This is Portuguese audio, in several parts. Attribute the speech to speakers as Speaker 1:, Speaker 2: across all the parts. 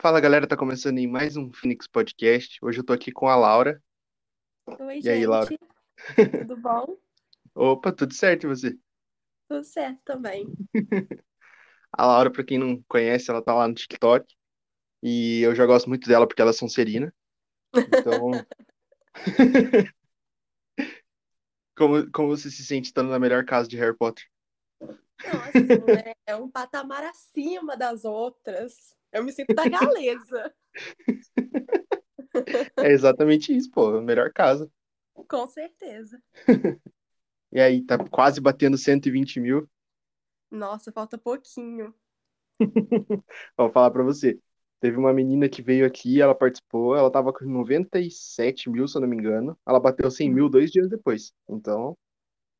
Speaker 1: Fala galera, tá começando em mais um Phoenix Podcast. Hoje eu tô aqui com a Laura.
Speaker 2: Oi,
Speaker 1: E aí, Laura?
Speaker 2: gente. Tudo bom?
Speaker 1: Opa, tudo certo e você?
Speaker 2: Tudo certo também.
Speaker 1: A Laura, pra quem não conhece, ela tá lá no TikTok. E eu já gosto muito dela porque ela é sonserina. Então. Como, como você se sente estando na melhor casa de Harry Potter?
Speaker 2: Não, assim, né? É um patamar acima das outras. Eu me sinto da galeza,
Speaker 1: É exatamente isso, pô, a melhor casa.
Speaker 2: com certeza.
Speaker 1: E aí, tá quase batendo 120 mil.
Speaker 2: Nossa, falta pouquinho.
Speaker 1: Vou falar pra você. Teve uma menina que veio aqui, ela participou, ela tava com 97 mil, se eu não me engano. Ela bateu 100 mil dois dias depois. Então,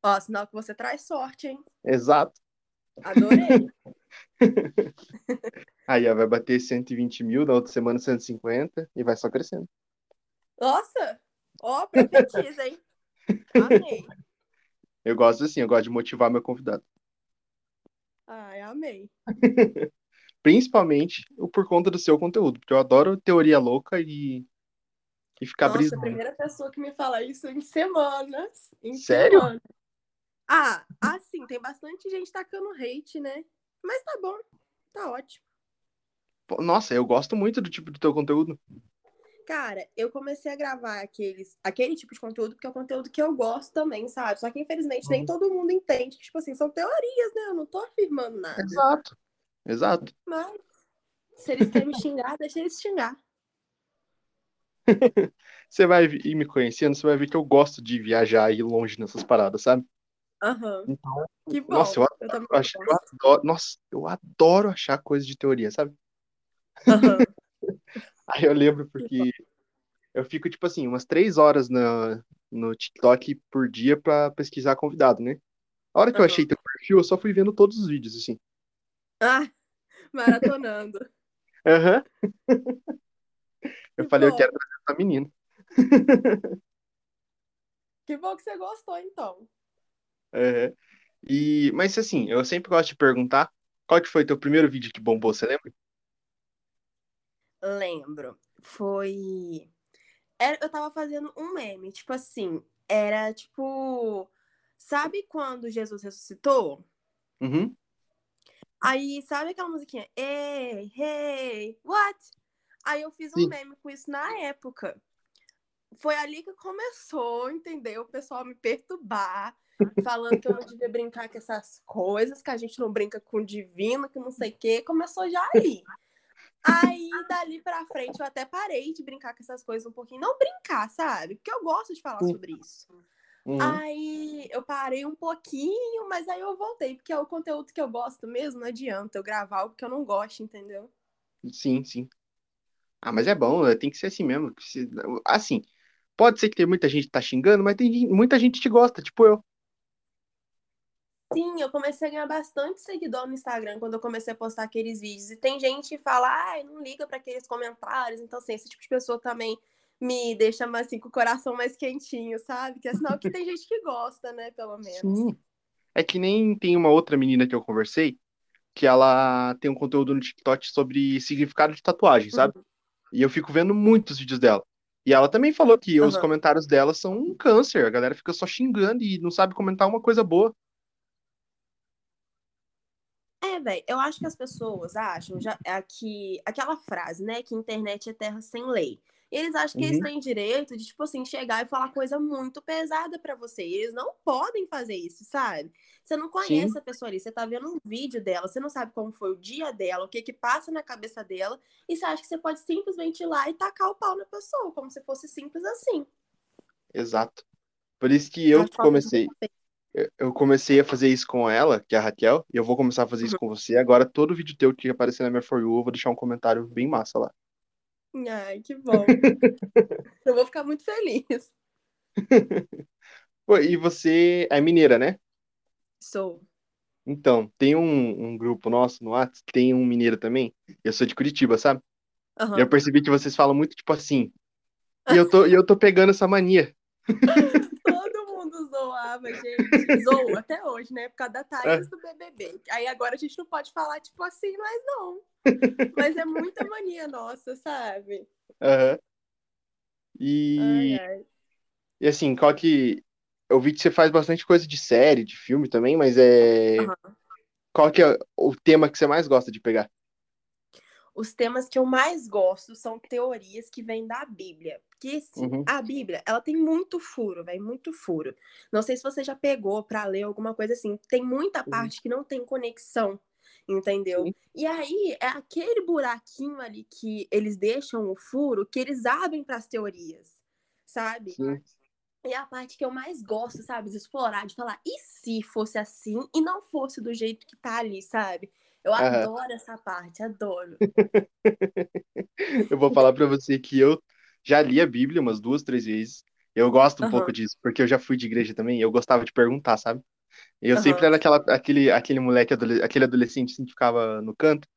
Speaker 2: Ó, sinal que você traz sorte, hein?
Speaker 1: exato.
Speaker 2: Adorei.
Speaker 1: Aí, ó, vai bater 120 mil, na outra semana 150 e vai só crescendo.
Speaker 2: Nossa! Ó, profetiza, hein? Amei.
Speaker 1: Eu gosto assim, eu gosto de motivar meu convidado.
Speaker 2: Ai, amei.
Speaker 1: Principalmente por conta do seu conteúdo, porque eu adoro teoria louca e, e ficar
Speaker 2: Nossa, a
Speaker 1: brisando.
Speaker 2: primeira pessoa que me fala isso em semanas. Em
Speaker 1: Sério?
Speaker 2: semanas. Ah, assim, tem bastante gente tacando hate, né? Mas tá bom, tá ótimo.
Speaker 1: Nossa, eu gosto muito do tipo do teu conteúdo.
Speaker 2: Cara, eu comecei a gravar aqueles, aquele tipo de conteúdo porque é um conteúdo que eu gosto também, sabe? Só que infelizmente nem
Speaker 1: Uhum.
Speaker 2: todo mundo entende tipo assim, são teorias, né? Eu não tô afirmando nada.
Speaker 1: Exato. Exato.
Speaker 2: Mas se eles querem me xingar, deixa eles xingar.
Speaker 1: Você vai ir me conhecendo, você vai ver que eu gosto de viajar e ir longe nessas paradas, sabe?
Speaker 2: Aham.
Speaker 1: Então,
Speaker 2: Que bom.
Speaker 1: nossa, eu
Speaker 2: também
Speaker 1: Eu eu adoro, nossa, eu adoro achar coisas de teoria, sabe?
Speaker 2: Aham.
Speaker 1: Aí eu lembro porque eu fico, tipo assim, umas três horas na, no TikTok por dia pra pesquisar convidado, né? A hora que eu
Speaker 2: Aham.
Speaker 1: achei teu perfil, eu só fui vendo todos os vídeos, assim.
Speaker 2: Ah, maratonando.
Speaker 1: Aham. Eu
Speaker 2: Que
Speaker 1: falei, eu
Speaker 2: bom.
Speaker 1: quero trazer essa menina.
Speaker 2: Que bom que você gostou, então.
Speaker 1: Aham. E, mas assim, eu sempre gosto de perguntar qual que foi teu primeiro vídeo que bombou, você lembra?
Speaker 2: Lembro. Foi. Era, eu tava fazendo um meme, tipo assim, era tipo. Sabe quando Jesus ressuscitou?
Speaker 1: Uhum.
Speaker 2: Aí, sabe aquela musiquinha? Ei, hey, what? Aí eu fiz um
Speaker 1: Sim.
Speaker 2: meme com isso na época. Foi ali que começou, entendeu? O pessoal me perturbar, falando que eu não devia brincar com essas coisas, que a gente não brinca com o divino, que não sei o quê. Começou já ali. Aí, dali pra frente, eu até parei de brincar com essas coisas um pouquinho. Não brincar, sabe? Porque eu gosto de falar
Speaker 1: Sim.
Speaker 2: sobre isso.
Speaker 1: Uhum.
Speaker 2: Aí eu parei um pouquinho, mas aí eu voltei, porque é o conteúdo que eu gosto mesmo, não adianta eu gravar algo que eu não gosto, entendeu?
Speaker 1: Sim, sim. Ah, mas é bom, é, tem que ser assim mesmo. Assim, pode ser que tem muita gente que tá xingando, mas tem muita gente que gosta, tipo eu.
Speaker 2: Sim, eu comecei a ganhar bastante seguidor no Instagram quando eu comecei a postar aqueles vídeos. E tem gente que fala, ai, não liga pra aqueles comentários. Então, assim, esse tipo de pessoa também me deixa mais, assim, com o coração mais quentinho, sabe? Que é sinal que tem gente que gosta, né? Pelo menos.
Speaker 1: Sim. É que nem tem uma outra menina que eu conversei, que ela tem um conteúdo no TikTok sobre significado de tatuagem, sabe?
Speaker 2: Uhum.
Speaker 1: E eu fico vendo muitos vídeos dela. E ela também falou que os
Speaker 2: Aham.
Speaker 1: comentários dela são um câncer. A galera fica só xingando e não sabe comentar uma coisa boa.
Speaker 2: É, velho, eu acho que as pessoas acham já, é que aquela frase, né, que internet é terra sem lei. E eles acham que eles
Speaker 1: Uhum.
Speaker 2: têm direito de, tipo assim, chegar e falar coisa muito pesada pra você. E eles não podem fazer isso, sabe? Você não conhece
Speaker 1: Sim.
Speaker 2: a pessoa ali, você tá vendo um vídeo dela, você não sabe como foi o dia dela, o que que passa na cabeça dela, e você acha que você pode simplesmente ir lá e tacar o pau na pessoa, como se fosse simples assim.
Speaker 1: Exato. Por isso que eu
Speaker 2: de
Speaker 1: comecei,
Speaker 2: respeito.
Speaker 1: Eu- comecei a fazer isso com ela, que é a Raquel, e eu vou começar a fazer isso com você. Agora, todo vídeo teu que aparecer na minha For You, eu vou deixar um comentário bem massa lá.
Speaker 2: Ai, que bom. Eu vou ficar muito feliz.
Speaker 1: Pô, e você é mineira, né?
Speaker 2: Sou.
Speaker 1: Então, tem um, um grupo nosso no WhatsApp, que tem um mineiro também. Eu sou de Curitiba, sabe? E
Speaker 2: Aham.
Speaker 1: eu percebi que vocês falam muito tipo assim. E eu tô, e eu tô pegando essa mania.
Speaker 2: Zoava, gente. Zoou até hoje, né? Por causa da Thaís do BBB. Aí agora a gente não pode falar, tipo assim, mas não. Mas é muita mania nossa, sabe?
Speaker 1: Aham. E,
Speaker 2: Ai, ai.
Speaker 1: e assim, qual que. Eu vi que você faz bastante coisa de série, de filme também, mas é.
Speaker 2: Aham.
Speaker 1: Qual que é o tema que você mais gosta de pegar?
Speaker 2: Os temas que eu mais gosto são teorias que vêm da Bíblia. Porque assim,
Speaker 1: Uhum,
Speaker 2: a Bíblia, ela tem muito furo, velho, muito furo. Não sei se você já pegou pra ler alguma coisa assim. Tem muita
Speaker 1: uhum,
Speaker 2: parte que não tem conexão, entendeu?
Speaker 1: sim,
Speaker 2: E aí é aquele buraquinho ali que eles deixam o furo que eles abrem para as teorias, sabe?
Speaker 1: sim.
Speaker 2: E é a parte que eu mais gosto, sabe? De explorar, de falar, e se fosse assim e não fosse do jeito que tá ali, sabe? Eu
Speaker 1: Aham.
Speaker 2: adoro essa parte, adoro.
Speaker 1: Eu vou falar pra você que eu já li a Bíblia umas duas, três vezes. Eu gosto um pouco
Speaker 2: Aham,
Speaker 1: disso, porque eu já fui de igreja também, e eu gostava de perguntar, sabe? Eu sempre
Speaker 2: aham,
Speaker 1: era aquela, aquele, aquele moleque, aquele adolescente assim, que ficava no canto,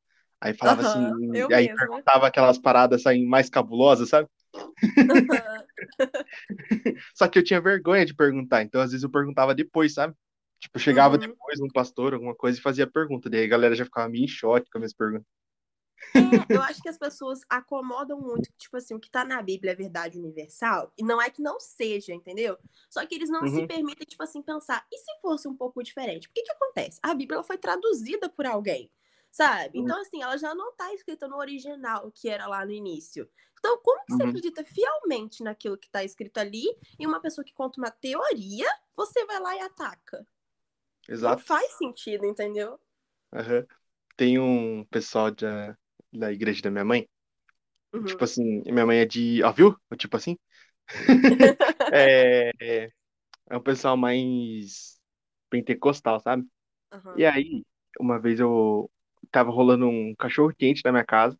Speaker 1: aí falava assim,
Speaker 2: aham, eu
Speaker 1: aí
Speaker 2: mesma.
Speaker 1: perguntava aquelas paradas assim, mais cabulosas, sabe? Só que eu tinha vergonha de perguntar, então às vezes eu perguntava depois, sabe? Tipo, chegava
Speaker 2: uhum.
Speaker 1: depois num pastor, alguma coisa, e fazia pergunta. Daí a galera já ficava meio em choque com as minhas perguntas.
Speaker 2: É, eu acho que as pessoas acomodam muito, tipo assim, o que tá na Bíblia é verdade universal, e não é que não seja, entendeu? Só que eles não se
Speaker 1: Uhum,
Speaker 2: permitem, tipo assim, pensar, e se fosse um pouco diferente? Porque que acontece? A Bíblia ela foi traduzida por alguém, sabe?
Speaker 1: uhum,
Speaker 2: Então, assim, ela já não tá escrita no original, que era lá no início. Então, como que você
Speaker 1: uhum.
Speaker 2: acredita fielmente naquilo que tá escrito ali, e uma pessoa que conta uma teoria, você vai lá e ataca? Não
Speaker 1: Exato.
Speaker 2: faz sentido, entendeu?
Speaker 1: Aham. Tem um pessoal da, da igreja da minha mãe, tipo
Speaker 2: Uhum.
Speaker 1: assim, minha mãe é de, ó, viu? Tipo assim, é, é um pessoal mais pentecostal, sabe? E
Speaker 2: Aham,
Speaker 1: aí, uma vez eu tava rolando um cachorro quente na minha casa,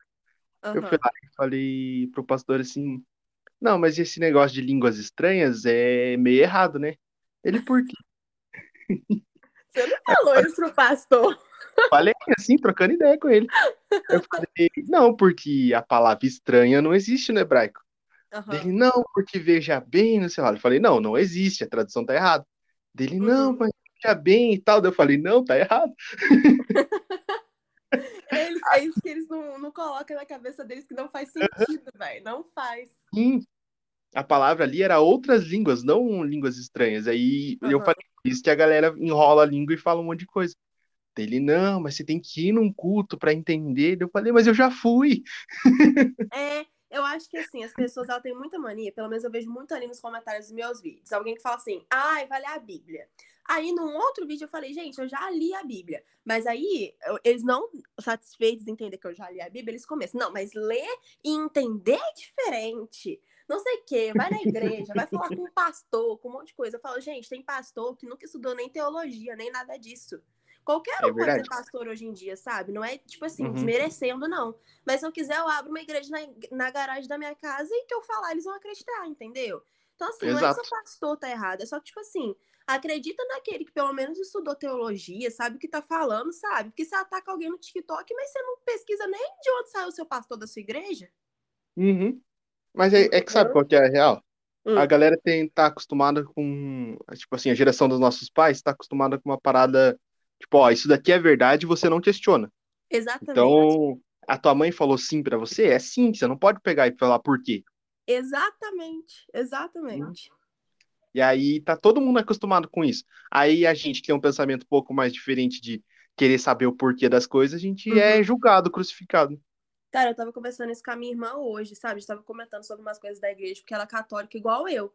Speaker 1: eu fui lá e falei pro pastor assim, não, mas esse negócio de línguas estranhas é meio errado, né? Ele, por quê?
Speaker 2: Você não falou isso pro pastor.
Speaker 1: Falei assim, trocando ideia com ele. Eu falei, não, porque a palavra estranha não existe no hebraico. Dele,
Speaker 2: Aham.
Speaker 1: não, porque veja bem, não sei lá. Eu falei, não, não existe, a tradução tá errada. Dele, não,
Speaker 2: Uhum.
Speaker 1: mas veja bem e tal. Daí eu falei, não, tá errado.
Speaker 2: É, é isso que eles não, não colocam na cabeça deles que não faz sentido, velho. Não faz.
Speaker 1: Sim, a palavra ali era outras línguas, não línguas estranhas. Aí eu
Speaker 2: Aham.
Speaker 1: falei, por isso que a galera enrola a língua e fala um monte de coisa. Dele, não, mas você tem que ir num culto pra entender. Eu falei, mas eu já fui.
Speaker 2: É, eu acho que assim, as pessoas elas têm muita mania, pelo menos eu vejo muito ali nos comentários dos meus vídeos. Alguém que fala assim, ai, vai ler a Bíblia. Aí, num outro vídeo, eu falei, gente, eu já li a Bíblia. Mas aí, eu- eles não satisfeitos de entender que eu já li a Bíblia, eles começam, não, mas ler e entender é diferente. Não sei o quê, vai na igreja, vai falar com um pastor, com um monte de coisa. Eu falo, gente, tem pastor que nunca estudou nem teologia, nem nada disso. Qualquer
Speaker 1: É
Speaker 2: um pode ser pastor hoje em dia, sabe? Não é, tipo assim,
Speaker 1: Uhum,
Speaker 2: desmerecendo, não. Mas se eu quiser, eu abro uma igreja na, na garagem da minha casa e que eu falar, eles vão acreditar, entendeu? Então, assim, não é que seu
Speaker 1: exato.
Speaker 2: pastor tá errado, é só que, tipo assim, acredita naquele que pelo menos estudou teologia, sabe o que tá falando, sabe? Porque você ataca alguém no TikTok, mas você não pesquisa nem de onde saiu o seu pastor da sua igreja,
Speaker 1: Uhum. Mas é, é que sabe qual que é a real? A
Speaker 2: Hum,
Speaker 1: galera tem, tá acostumada com, tipo assim, a geração dos nossos pais tá acostumada com uma parada, tipo, ó, isso daqui é verdade e você não questiona.
Speaker 2: exatamente.
Speaker 1: Então, a tua mãe falou sim pra você, é sim, você não pode pegar e falar por quê.
Speaker 2: Exatamente. Exatamente.
Speaker 1: E aí tá todo mundo acostumado com isso. Aí a gente que tem um pensamento um pouco mais diferente de querer saber o porquê das coisas, a gente é
Speaker 2: Uhum.
Speaker 1: julgado, crucificado.
Speaker 2: Cara, eu tava conversando isso com a minha irmã hoje, sabe? A gente tava comentando sobre umas coisas da igreja, porque ela é católica igual eu.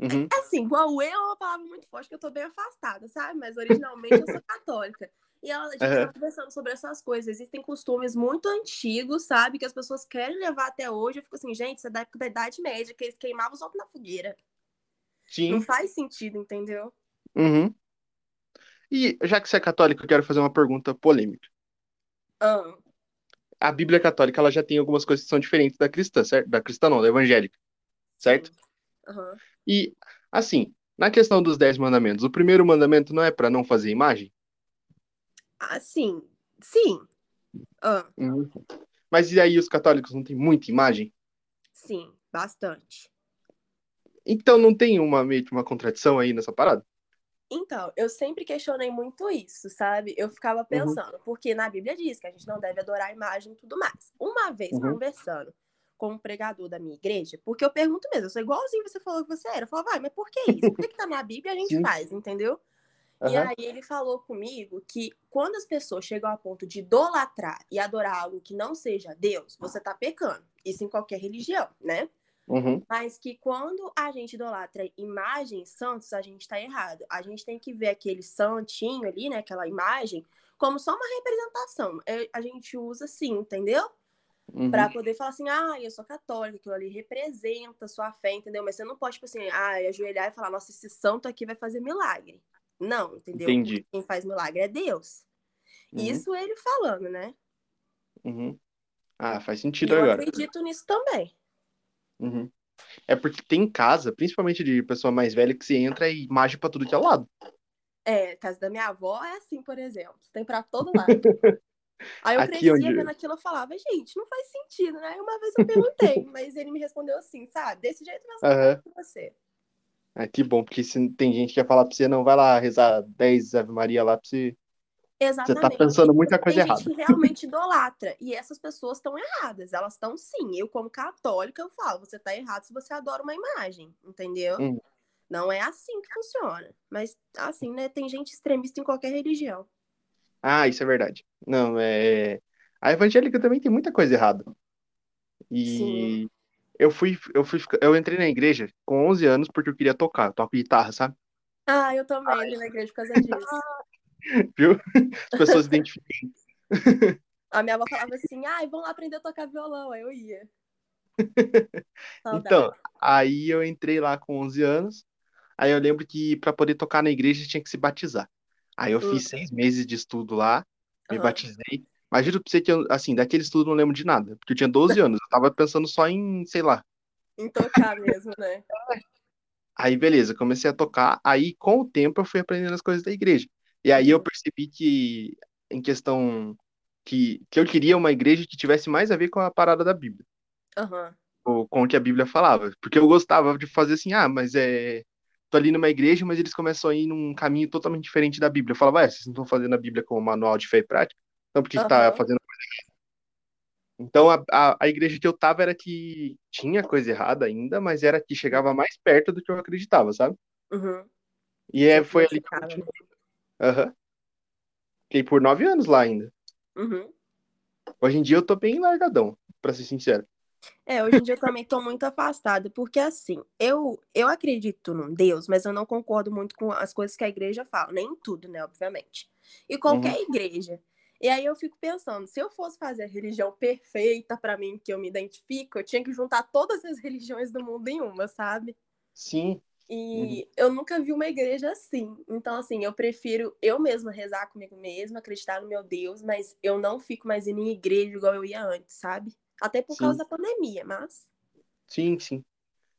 Speaker 1: Uhum,
Speaker 2: Assim, igual eu é uma palavra muito forte que eu tô bem afastada, sabe? Mas originalmente eu sou católica. E ela, a gente
Speaker 1: aham,
Speaker 2: tava conversando sobre essas coisas. Existem costumes muito antigos, sabe? Que as pessoas querem levar até hoje. Eu fico assim, gente, isso é da época da Idade Média, que eles queimavam os outros na fogueira. Não
Speaker 1: sim.
Speaker 2: faz sentido, entendeu?
Speaker 1: Uhum. E já que você é católico, eu quero fazer uma pergunta polêmica.
Speaker 2: Ah,
Speaker 1: A Bíblia católica ela já tem algumas coisas que são diferentes da cristã, certo? Da cristã não, da evangélica, certo?
Speaker 2: sim.
Speaker 1: E assim, na questão dos dez mandamentos, o primeiro mandamento não é para não fazer imagem?
Speaker 2: Ah, sim. Sim. Ah,
Speaker 1: Uhum. Mas e aí os católicos não têm muita imagem?
Speaker 2: sim, bastante.
Speaker 1: Então não tem uma meio uma contradição aí nessa parada?
Speaker 2: Então, eu sempre questionei muito isso, sabe? Eu ficava
Speaker 1: Uhum.
Speaker 2: pensando, porque na Bíblia diz que a gente não deve adorar a imagem e tudo mais. Uma vez
Speaker 1: Uhum.
Speaker 2: conversando com um pregador da minha igreja, porque eu pergunto mesmo, eu sou igualzinho você falou que você era. Eu falava, vai, mas por que isso? Por que, que tá na Bíblia e a gente faz, entendeu? E
Speaker 1: Aham.
Speaker 2: aí ele falou comigo que quando as pessoas chegam ao ponto de idolatrar e adorar algo que não seja Deus, você tá pecando. Isso em qualquer religião, né?
Speaker 1: Uhum.
Speaker 2: Mas que quando a gente idolatra imagens santos, a gente tá errado. A gente tem que ver aquele santinho ali, né? Aquela imagem, como só uma representação. É, A gente usa assim, entendeu?
Speaker 1: Uhum.
Speaker 2: Pra poder falar assim, ah, eu sou católica, aquilo ali representa a sua fé, entendeu? Mas você não pode, tipo assim, ah, ajoelhar e falar, nossa, esse santo aqui vai fazer milagre. Não, entendeu?
Speaker 1: Entendi.
Speaker 2: Quem faz milagre é Deus.
Speaker 1: Uhum.
Speaker 2: Isso ele falando, né?
Speaker 1: Uhum. Ah, faz sentido
Speaker 2: eu
Speaker 1: agora.
Speaker 2: acredito nisso também.
Speaker 1: Uhum. É porque tem casa, principalmente de pessoa mais velha, que você entra e imagem pra tudo que é lado.
Speaker 2: É, casa da minha avó é assim, por exemplo. Tem pra todo lado. Aí eu
Speaker 1: Aqui
Speaker 2: crescia
Speaker 1: onde-
Speaker 2: vendo aquilo eu falava, gente, não faz sentido, né? Uma vez eu perguntei, mas ele me respondeu assim, sabe? Desse jeito mesmo falo com você.
Speaker 1: Ah, que bom, porque se tem gente que ia falar pra você, não, vai lá rezar 10 Ave Maria lá pra você.
Speaker 2: Exatamente.
Speaker 1: Você tá pensando muita
Speaker 2: Tem
Speaker 1: coisa
Speaker 2: gente
Speaker 1: errada.
Speaker 2: que realmente idolatra. E essas pessoas estão erradas. Elas estão sim. Eu, como católica, eu falo, você tá errado se você adora uma imagem, entendeu?
Speaker 1: Hum.
Speaker 2: Não é assim que funciona. Mas, assim, né? Tem gente extremista em qualquer religião.
Speaker 1: Ah, isso é verdade. Não, é. A evangélica também tem muita coisa errada. E
Speaker 2: Sim.
Speaker 1: eu fui, eu fui, eu entrei na igreja com 11 anos porque eu queria tocar. Eu toco guitarra, sabe?
Speaker 2: Ah, eu também entrei na igreja por causa disso.
Speaker 1: Viu? As pessoas se identificam.
Speaker 2: A minha avó falava assim, ai, vamos lá aprender a tocar violão. Aí eu ia.
Speaker 1: Então, aí eu entrei lá com 11 anos. Aí eu lembro que para poder tocar na igreja tinha que se batizar. Aí eu fiz seis meses de estudo lá, me
Speaker 2: Aham.
Speaker 1: batizei. Mas juro pra você que eu, assim, daquele estudo eu não lembro de nada, porque eu tinha 12 anos. Eu tava pensando só em, sei lá.
Speaker 2: Em tocar mesmo, né?
Speaker 1: Aí beleza, comecei a tocar. Aí com o tempo eu fui aprendendo as coisas da igreja. E aí eu
Speaker 2: Uhum.
Speaker 1: percebi que, em questão que, que eu queria uma igreja que tivesse mais a ver com a parada da Bíblia.
Speaker 2: Aham.
Speaker 1: ou com o que a Bíblia falava. Porque eu gostava de fazer assim, ah, mas é. Tô ali numa igreja, mas eles começam a ir num caminho totalmente diferente da Bíblia. Eu falava, ah, vocês não estão fazendo a Bíblia como manual de fé e prática? Então por que que tá
Speaker 2: Aham.
Speaker 1: fazendo coisa errada? Então a, a, a igreja que eu tava era que tinha coisa errada ainda, mas era que chegava mais perto do que eu acreditava, sabe?
Speaker 2: Uhum.
Speaker 1: E é, foi ali que eu continuei. Aham. Fiquei por nove anos lá ainda.
Speaker 2: Uhum.
Speaker 1: Hoje em dia eu tô bem largadão, pra ser sincero.
Speaker 2: É, hoje em dia eu também tô muito afastada, porque assim, eu, eu acredito num Deus, mas eu não concordo muito com as coisas que a igreja fala, nem em tudo, né, obviamente. E qualquer
Speaker 1: Uhum.
Speaker 2: igreja. E aí eu fico pensando, se eu fosse fazer a religião perfeita pra mim, que eu me identifico, eu tinha que juntar todas as religiões do mundo em uma, sabe?
Speaker 1: Sim.
Speaker 2: E eu nunca vi uma igreja assim. Então, assim, eu prefiro eu mesma rezar comigo mesma, acreditar no meu Deus, mas eu não fico mais indo em igreja igual eu ia antes, sabe? Até por
Speaker 1: Sim.
Speaker 2: causa da pandemia, mas
Speaker 1: Sim, sim.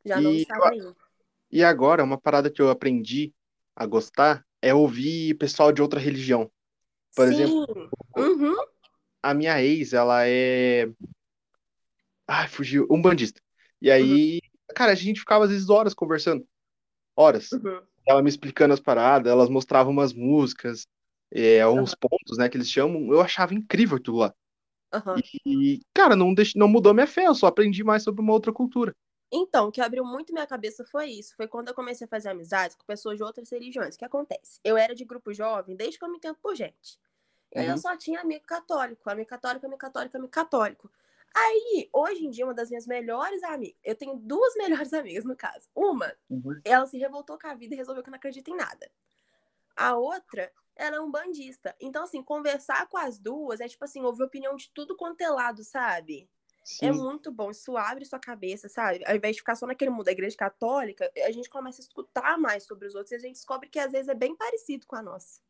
Speaker 2: já não
Speaker 1: E
Speaker 2: estava indo.
Speaker 1: E agora, uma parada que eu aprendi a gostar é ouvir pessoal de outra religião. Por
Speaker 2: Sim.
Speaker 1: exemplo,
Speaker 2: Uhum.
Speaker 1: a minha ex, ela é. Ai, fugiu. Umbandista. E aí, cara, a gente ficava às vezes horas conversando. Horas.
Speaker 2: Uhum.
Speaker 1: Ela me explicando as paradas, elas mostravam umas músicas, é, uns pontos, né, que eles chamam. Eu achava incrível aquilo lá.
Speaker 2: Aham.
Speaker 1: E, cara, não, deix... não mudou minha fé, eu só aprendi mais sobre uma outra cultura.
Speaker 2: Então, o que abriu muito minha cabeça foi isso. Foi quando eu comecei a fazer amizades com pessoas de outras religiões. O que acontece? Eu era de grupo jovem desde que eu me entendo por gente. E aí eu
Speaker 1: Uhum.
Speaker 2: só tinha amigo católico, amigo católico, amigo católico, amigo católico. Aí, hoje em dia, uma das minhas melhores amigas, eu tenho duas melhores amigas no caso. Uma,
Speaker 1: Uhum.
Speaker 2: ela se revoltou com a vida e resolveu que não acredita em nada. A outra, ela é um bandista. Então, assim, conversar com as duas é tipo assim, ouvir opinião de tudo quanto é lado, sabe? É
Speaker 1: Sim,
Speaker 2: muito bom, isso abre sua cabeça, sabe? Ao invés de ficar só naquele mundo da igreja católica, a gente começa a escutar mais sobre os outros e a gente descobre que às vezes é bem parecido com a nossa.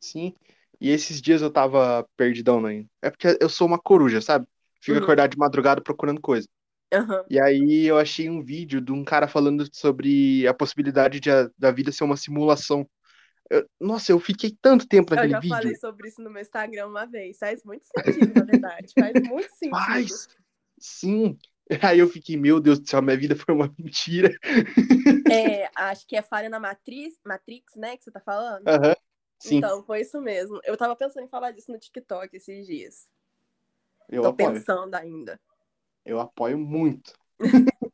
Speaker 1: sim. E esses dias eu tava perdidão, né? É porque eu sou uma coruja, sabe? Fico
Speaker 2: Uhum.
Speaker 1: acordado de madrugada procurando coisa.
Speaker 2: Aham.
Speaker 1: E aí eu achei um vídeo de um cara falando sobre a possibilidade de a- da vida ser uma simulação. Eu- nossa, eu fiquei tanto tempo
Speaker 2: Eu
Speaker 1: naquele
Speaker 2: já
Speaker 1: vídeo.
Speaker 2: falei sobre isso no meu Instagram uma vez. Faz muito sentido, na verdade. Faz muito sentido.
Speaker 1: Faz. Sim. Aí eu fiquei, meu Deus do céu, minha vida foi uma mentira.
Speaker 2: É, acho que é falha na matriz, Matrix, né, que você tá falando?
Speaker 1: Aham. Sim,
Speaker 2: Então, foi isso mesmo. Eu tava pensando em falar disso no TikTok esses dias.
Speaker 1: eu
Speaker 2: Tô
Speaker 1: apoio.
Speaker 2: pensando ainda.
Speaker 1: Eu apoio muito.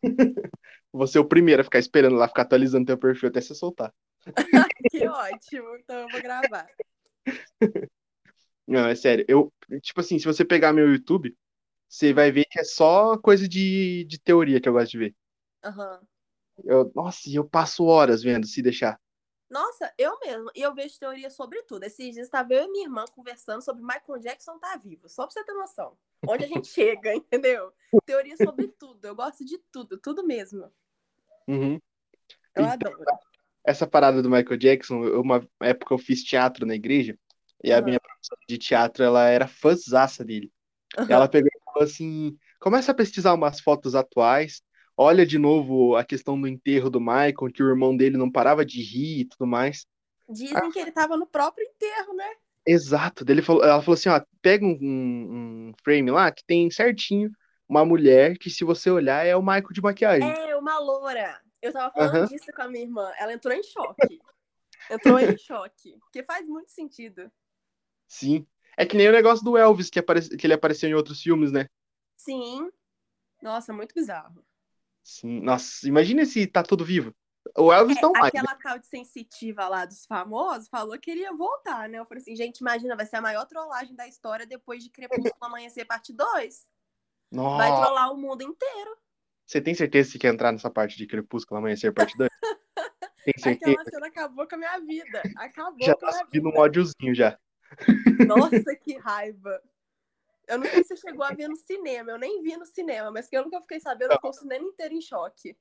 Speaker 1: Você é o primeiro a ficar esperando lá, ficar atualizando teu perfil até você soltar.
Speaker 2: Que ótimo. Então eu vou gravar.
Speaker 1: Não, é sério. Eu, tipo assim, se você pegar meu YouTube, você vai ver que é só coisa de, de teoria que eu gosto de ver.
Speaker 2: Aham.
Speaker 1: Eu, nossa, e eu passo horas vendo, se deixar.
Speaker 2: Nossa, eu mesmo. E eu vejo teoria sobre tudo. Esses dias estava eu e minha irmã conversando sobre Michael Jackson tá vivo. Só pra você ter noção. Onde a gente chega, entendeu? Teoria sobre tudo. Eu gosto de tudo. Tudo mesmo.
Speaker 1: Uhum.
Speaker 2: Eu
Speaker 1: Então,
Speaker 2: adoro.
Speaker 1: Essa parada do Michael Jackson, eu- uma época eu fiz teatro na igreja, e a minha professora de teatro, ela era fãzaça dele.
Speaker 2: Aham.
Speaker 1: Ela pegou e falou assim: começa a pesquisar umas fotos atuais, olha de novo a questão do enterro do Michael, que o irmão dele não parava de rir e tudo mais.
Speaker 2: Dizem que ele tava no próprio enterro, né?
Speaker 1: Exato. Ele falou, ela falou assim: ó, pega um, um- um frame lá que tem certinho uma mulher que, se você olhar, é o Michael de maquiagem.
Speaker 2: É, uma loura. Eu tava falando
Speaker 1: Aham.
Speaker 2: disso com a minha irmã. Ela entrou em choque. Entrou em choque. Porque faz muito sentido.
Speaker 1: Sim. É que nem o negócio do Elvis, que, apare... que ele apareceu em outros filmes, né?
Speaker 2: Sim. Nossa, muito bizarro.
Speaker 1: Sim. Nossa, imagina se tá todo vivo. O Elvis
Speaker 2: É,
Speaker 1: não mais. né?
Speaker 2: aquela tal de sensitiva lá dos famosos falou que ele ia voltar, né? Eu falei assim, gente, imagina, vai ser a maior trollagem da história depois de Crepúsculo Amanhecer parte 2. Vai
Speaker 1: Nossa,
Speaker 2: trollar o mundo inteiro.
Speaker 1: Você tem certeza que você quer entrar nessa parte de Crepúsculo Amanhecer Parte 2? Tem certeza?
Speaker 2: Aquela cena acabou com a minha vida. Acabou
Speaker 1: Já
Speaker 2: com
Speaker 1: tá
Speaker 2: a minha
Speaker 1: subindo um ódiozinho já.
Speaker 2: Nossa, que raiva. Eu não sei se você chegou a ver no cinema. Eu nem vi no cinema, mas que eu fiquei sabendo, ficou o cinema inteiro em choque.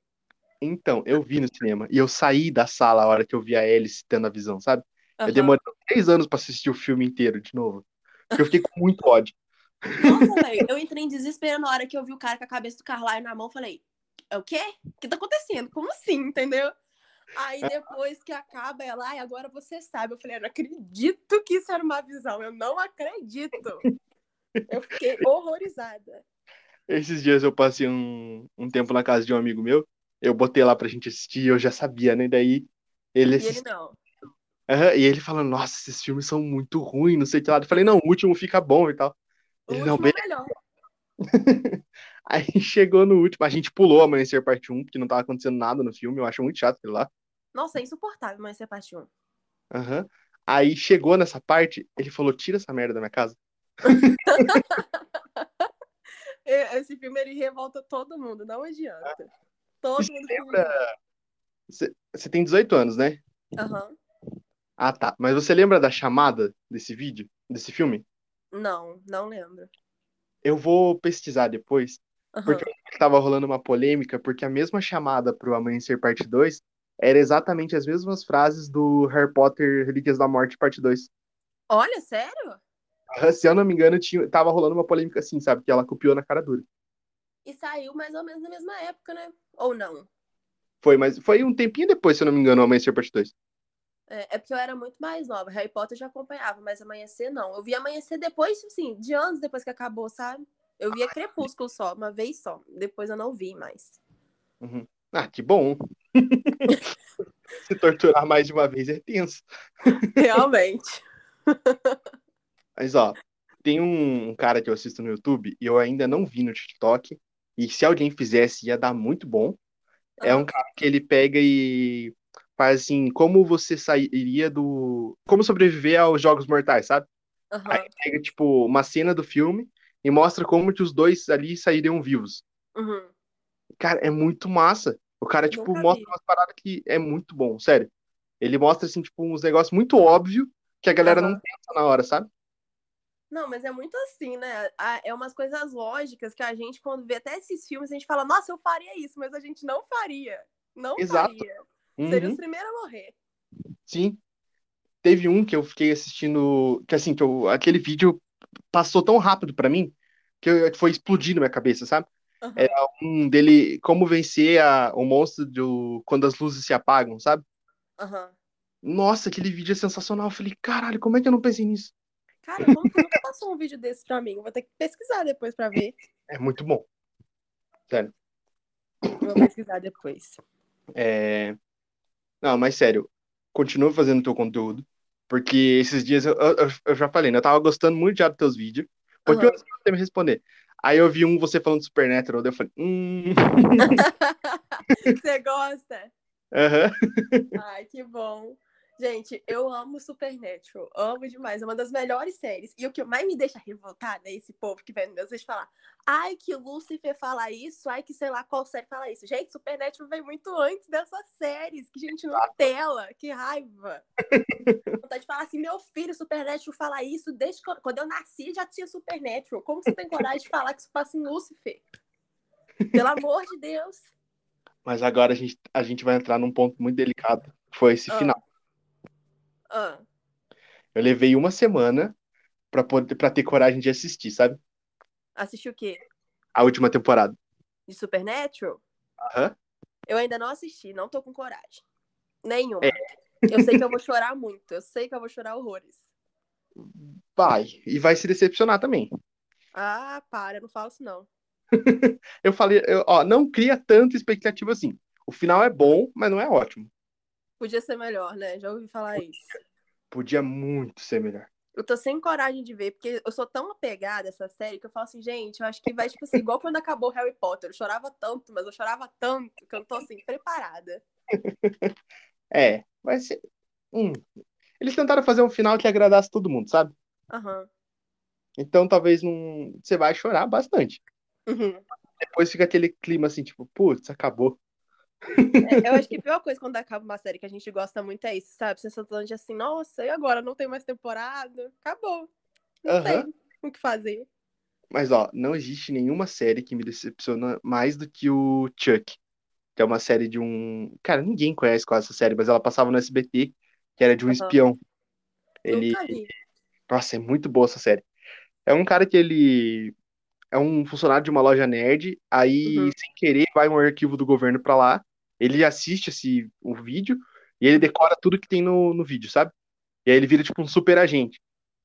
Speaker 1: Então, eu vi no cinema e eu saí da sala a hora que eu vi a Alice tendo a visão, sabe? Eu
Speaker 2: Aham.
Speaker 1: demorei três anos pra assistir o filme inteiro de novo. Porque eu fiquei com muito ódio.
Speaker 2: Nossa, velho, eu entrei em desespero na hora que eu vi o cara com a cabeça do Carlyle na mão. Falei, é o quê? O que tá acontecendo? Como assim, entendeu? Aí depois que acaba, ela, ai, agora você sabe. Eu falei, eu não acredito que isso era uma visão. Eu não acredito. Eu fiquei horrorizada.
Speaker 1: Esses dias eu passei um, um tempo na casa de um amigo meu. Eu botei lá pra gente assistir e eu já sabia, né? Daí ele
Speaker 2: E ele não.
Speaker 1: Aham, e ele falando, nossa, esses filmes são muito ruins, não sei o que lá. Eu falei, não, o último fica bom e tal.
Speaker 2: O
Speaker 1: Ele, não,
Speaker 2: é melhor.
Speaker 1: Aí chegou no último, a gente pulou Amanhecer Parte 1, porque não tava acontecendo nada no filme, eu acho muito chato aquilo lá.
Speaker 2: Nossa, é insuportável, é parte 1.
Speaker 1: Aham. Aí chegou nessa parte, ele falou, tira essa merda da minha casa.
Speaker 2: Esse filme ele revolta todo mundo, não adianta. Todo
Speaker 1: Você
Speaker 2: mundo
Speaker 1: lembra? Você tem 18 anos, né?
Speaker 2: Aham.
Speaker 1: Ah, tá. Mas você lembra da chamada desse vídeo, desse filme?
Speaker 2: Não, não lembro.
Speaker 1: Eu vou pesquisar depois,
Speaker 2: Aham.
Speaker 1: porque eu vi que tava rolando uma polêmica, porque a mesma chamada pro Amanhecer Parte 2 era exatamente as mesmas frases do Harry Potter Relíquias da Morte Parte 2.
Speaker 2: Olha, sério?
Speaker 1: Se eu não me engano, tinha, tava rolando uma polêmica assim, sabe? Que ela copiou na cara dura.
Speaker 2: E saiu mais ou menos na mesma época, né? Ou não?
Speaker 1: Foi, mas foi um tempinho depois, se eu não me engano, o Amanhecer Parte 2.
Speaker 2: É, é porque eu era muito mais nova. Harry Potter eu já acompanhava, mas Amanhecer não. Eu vi Amanhecer depois, assim, de anos depois que acabou, sabe? Eu via Crepúsculo só, uma vez só. Depois eu não vi mais.
Speaker 1: Uhum. Ah, que bom. Se torturar mais de uma vez é tenso.
Speaker 2: Realmente.
Speaker 1: Mas, ó, tem um cara que eu assisto no YouTube e eu ainda não vi no TikTok. E se alguém fizesse, ia dar muito bom. É um cara que ele pega e faz assim, como você sairia do. Como sobreviver aos Jogos Mortais, sabe?
Speaker 2: Aham.
Speaker 1: Aí pega, tipo, uma cena do filme e mostra como que os dois ali sairiam vivos.
Speaker 2: Uhum.
Speaker 1: Cara, é muito massa. O cara, tipo, mostra umas paradas que é muito bom, sério. Ele mostra, assim, tipo, uns negócios muito óbvios que a galera não
Speaker 2: Aham.
Speaker 1: pensa na hora, sabe?
Speaker 2: Não, mas é muito assim, né? É umas coisas lógicas que a gente, quando vê até esses filmes, a gente fala, nossa, eu faria isso, mas a gente não faria. Não
Speaker 1: Exato.
Speaker 2: faria. Seria
Speaker 1: Uhum,
Speaker 2: os primeiros a morrer.
Speaker 1: sim. Teve um que eu fiquei assistindo, que assim, que eu, aquele vídeo passou tão rápido pra mim que eu- foi explodir na minha cabeça, sabe?
Speaker 2: Aham.
Speaker 1: Era um dele, como vencer a, o monstro do, quando as luzes se apagam, sabe?
Speaker 2: Aham.
Speaker 1: Nossa, aquele vídeo é sensacional. Eu falei, caralho, como é que eu não pensei nisso?
Speaker 2: Cara, como que nunca passou um vídeo desse pra mim? Vou ter que pesquisar depois pra ver.
Speaker 1: É muito bom. Sério.
Speaker 2: Vou pesquisar depois.
Speaker 1: É... Não, mas sério, continua fazendo teu conteúdo. Porque esses dias eu, eu, eu já falei, né? Eu tava gostando muito já dos teus vídeos. Porque eu você me responder. Aí eu vi um você falando de Supernatural, daí eu falei, hum.
Speaker 2: Você gosta?
Speaker 1: Aham.
Speaker 2: Ai, que bom. Gente, eu amo Supernatural. Amo demais. É uma das melhores séries. E o que mais me deixa revoltada é esse povo que vem no meus vídeos falar ai, que Lucifer fala isso, ai, que sei lá qual série fala isso. Gente, Supernatural veio muito antes dessas séries. Que gente Nutella. Que raiva. Vontade de falar assim, meu filho, Supernatural fala isso desde quando, quando eu nasci já tinha Supernatural. Como você tem coragem de falar que isso passa em Lucifer? Pelo amor de Deus.
Speaker 1: Mas agora a gente, a gente vai entrar num ponto muito delicado. que Foi esse
Speaker 2: Ah.
Speaker 1: final.
Speaker 2: Ah,
Speaker 1: Eu levei uma semana pra, poder, pra ter coragem de assistir, sabe?
Speaker 2: assistiu o quê?
Speaker 1: A última temporada.
Speaker 2: De Supernatural?
Speaker 1: Aham.
Speaker 2: Eu ainda não assisti, não tô com coragem. Nenhuma.
Speaker 1: É.
Speaker 2: Eu sei que eu vou chorar muito. Eu sei que eu vou chorar horrores.
Speaker 1: Vai. E vai se decepcionar também.
Speaker 2: Ah, para, não falo isso não.
Speaker 1: Eu falei, eu- ó, não cria tanta expectativa assim. O final é bom, mas não é ótimo.
Speaker 2: Podia ser melhor, né? Já ouvi falar isso.
Speaker 1: Podia muito ser melhor.
Speaker 2: Eu tô sem coragem de ver, porque eu sou tão apegada a essa série que eu falo assim, gente, eu acho que vai, tipo assim, igual quando acabou Harry Potter. Eu chorava tanto, mas eu chorava tanto que eu não tô assim, preparada.
Speaker 1: É, vai ser. Hum. Eles tentaram fazer um final que agradasse todo mundo, sabe?
Speaker 2: Aham.
Speaker 1: Então talvez não. Você vai chorar bastante.
Speaker 2: Uhum.
Speaker 1: Depois fica aquele clima assim, tipo, putz, acabou.
Speaker 2: É, eu acho que a pior coisa quando acaba uma série que a gente gosta muito é isso, sabe? Você só tá de assim, nossa, e agora? Não tem mais temporada? Acabou. Não
Speaker 1: Aham.
Speaker 2: tem o que fazer.
Speaker 1: Mas ó, não existe nenhuma série que me decepciona mais do que o Chuck. Que é uma série de um. Cara, ninguém conhece quase essa série, mas ela passava no SBT, que era de um
Speaker 2: Aham.
Speaker 1: espião. Ele. Nossa, é muito boa essa série. É um cara que ele é um funcionário de uma loja nerd, aí,
Speaker 2: Uhum.
Speaker 1: sem querer, vai um arquivo do governo pra lá, ele assiste esse, o vídeo e ele decora tudo que tem no, no vídeo, sabe? E aí ele vira tipo um super agente.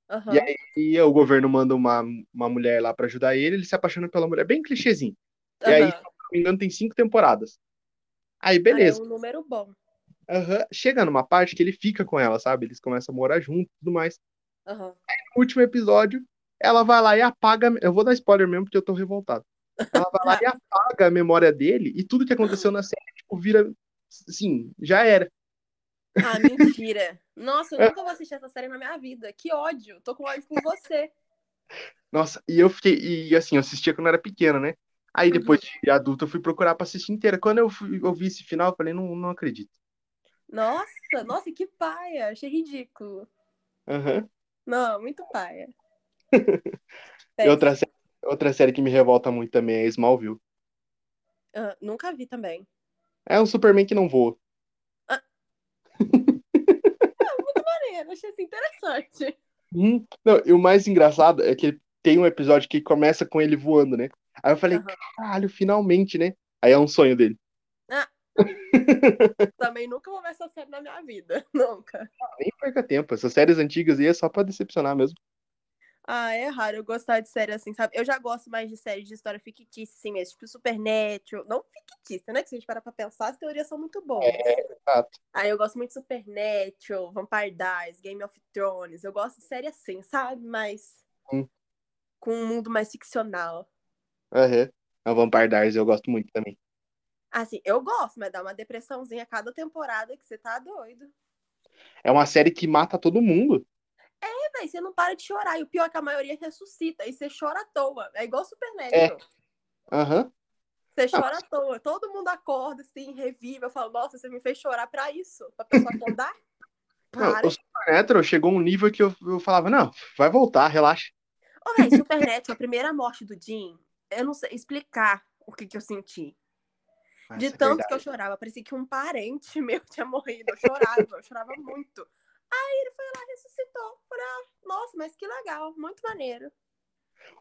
Speaker 2: Aham.
Speaker 1: E aí e o governo manda uma, uma mulher lá pra ajudar ele, ele se apaixona pela mulher, bem clichêzinho. E aí, se não me engano, tem cinco tempouradas. Aí,
Speaker 2: Ah, é
Speaker 1: beleza.
Speaker 2: um número bom.
Speaker 1: Aham. Chega numa parte que ele fica com ela, sabe? Eles começam a morar juntos e tudo mais.
Speaker 2: Aham.
Speaker 1: No último episódio, ela vai lá e apaga. Eu vou dar spoiler mesmo, porque eu tô revoltado. Ela vai lá e apaga a memória dele e tudo que aconteceu na série, tipo, vira. Assim, já era.
Speaker 2: Ah, mentira. Nossa, eu nunca vou assistir essa série na minha vida. Que ódio. Tô com ódio por você.
Speaker 1: Nossa, e eu fiquei. E assim, eu assistia quando eu era pequena, né? Aí
Speaker 2: Uhum.
Speaker 1: depois de adulto eu fui procurar pra assistir inteira. Quando eu, fui, eu vi esse final, eu falei, não, não acredito.
Speaker 2: Nossa, nossa, que paia. Achei ridículo.
Speaker 1: Aham.
Speaker 2: Não, muito paia.
Speaker 1: Outra, sé- outra série que me revolta muito também é Smallville.
Speaker 2: Ah, nunca vi também.
Speaker 1: É um Superman que não voa.
Speaker 2: Maneiro, achei assim interessante.
Speaker 1: Hum, Não, e o mais engraçado é que tem um episódio que começa com ele voando, né? Aí eu falei,
Speaker 2: Aham.
Speaker 1: caralho, finalmente, né? Aí é um sonho dele.
Speaker 2: Também nunca vou ver essa série na minha vida. Nunca.
Speaker 1: Nem perca tempo. Essas séries antigas aí é só pra decepcionar mesmo.
Speaker 2: Ah, é raro eu gostar de série assim, sabe? Eu já gosto mais de séries de história fictícia, assim mesmo. Tipo Supernatural. Não fictícia, né? Que se a gente parar pra pensar, as teorias são muito boas.
Speaker 1: Exato.
Speaker 2: Aí eu gosto muito de Supernatural, Vampire Diaries, Game of Thrones. Eu gosto de série assim, sabe? Mas
Speaker 1: Hum.
Speaker 2: com um mundo mais ficcional.
Speaker 1: Aham. A Vampire Diaries eu gosto muito também.
Speaker 2: Assim, eu gosto, mas dá uma depressãozinha a cada temporada que você tá doido.
Speaker 1: É uma série que mata todo mundo.
Speaker 2: É, véi, você não para de chorar. E o pior é que a maioria ressuscita. E você chora à toa. É igual Supernatural.
Speaker 1: Aham.
Speaker 2: Você chora à toa. Todo mundo acorda, assim, revive. Eu falo, nossa, você me fez chorar pra isso? Pra pessoa acordar?
Speaker 1: Não, o Supernatural chegou um nível que eu, eu falava, não, vai voltar, relaxa.
Speaker 2: Ô, véi, Supernatural, a primeira morte do Jim, eu não sei explicar o que, que eu senti. De
Speaker 1: é
Speaker 2: tanto que eu chorava, parecia que um parente meu tinha morrido. Eu chorava, eu chorava muito. Aí ele foi lá ressuscitou. Falei, ah, nossa, mas que legal, muito maneiro.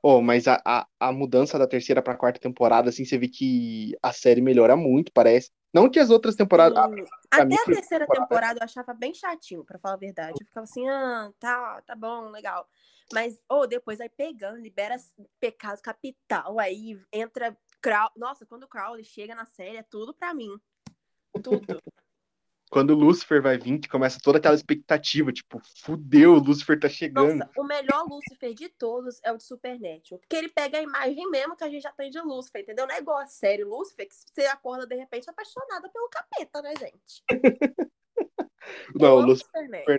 Speaker 1: Oh, mas a, a, a mudança da terceira pra quarta temporada, assim, você vê que a série melhora muito, parece. Não que as outras temporadas. mim
Speaker 2: Até a terceira
Speaker 1: temporada.
Speaker 2: temporada eu achava bem chatinho, pra falar a verdade. Eu ficava assim, ah, tá, tá bom, legal. Mas, ou depois aí pegando, libera pecado capital, aí entra Crow... Nossa, quando o Crowley chega na série, é tudo pra mim. Tudo.
Speaker 1: Quando o Lucifer vai vir, que começa toda aquela expectativa, tipo, fudeu, o Lucifer tá chegando.
Speaker 2: Nossa, o melhor Lucifer de todos é o de Supernatural. Porque ele pega a imagem mesmo que a gente já tem de Lucifer, entendeu? Não é igual a série Lucifer, que você acorda de repente apaixonada pelo capeta, né, gente?
Speaker 1: não, o Lucifer.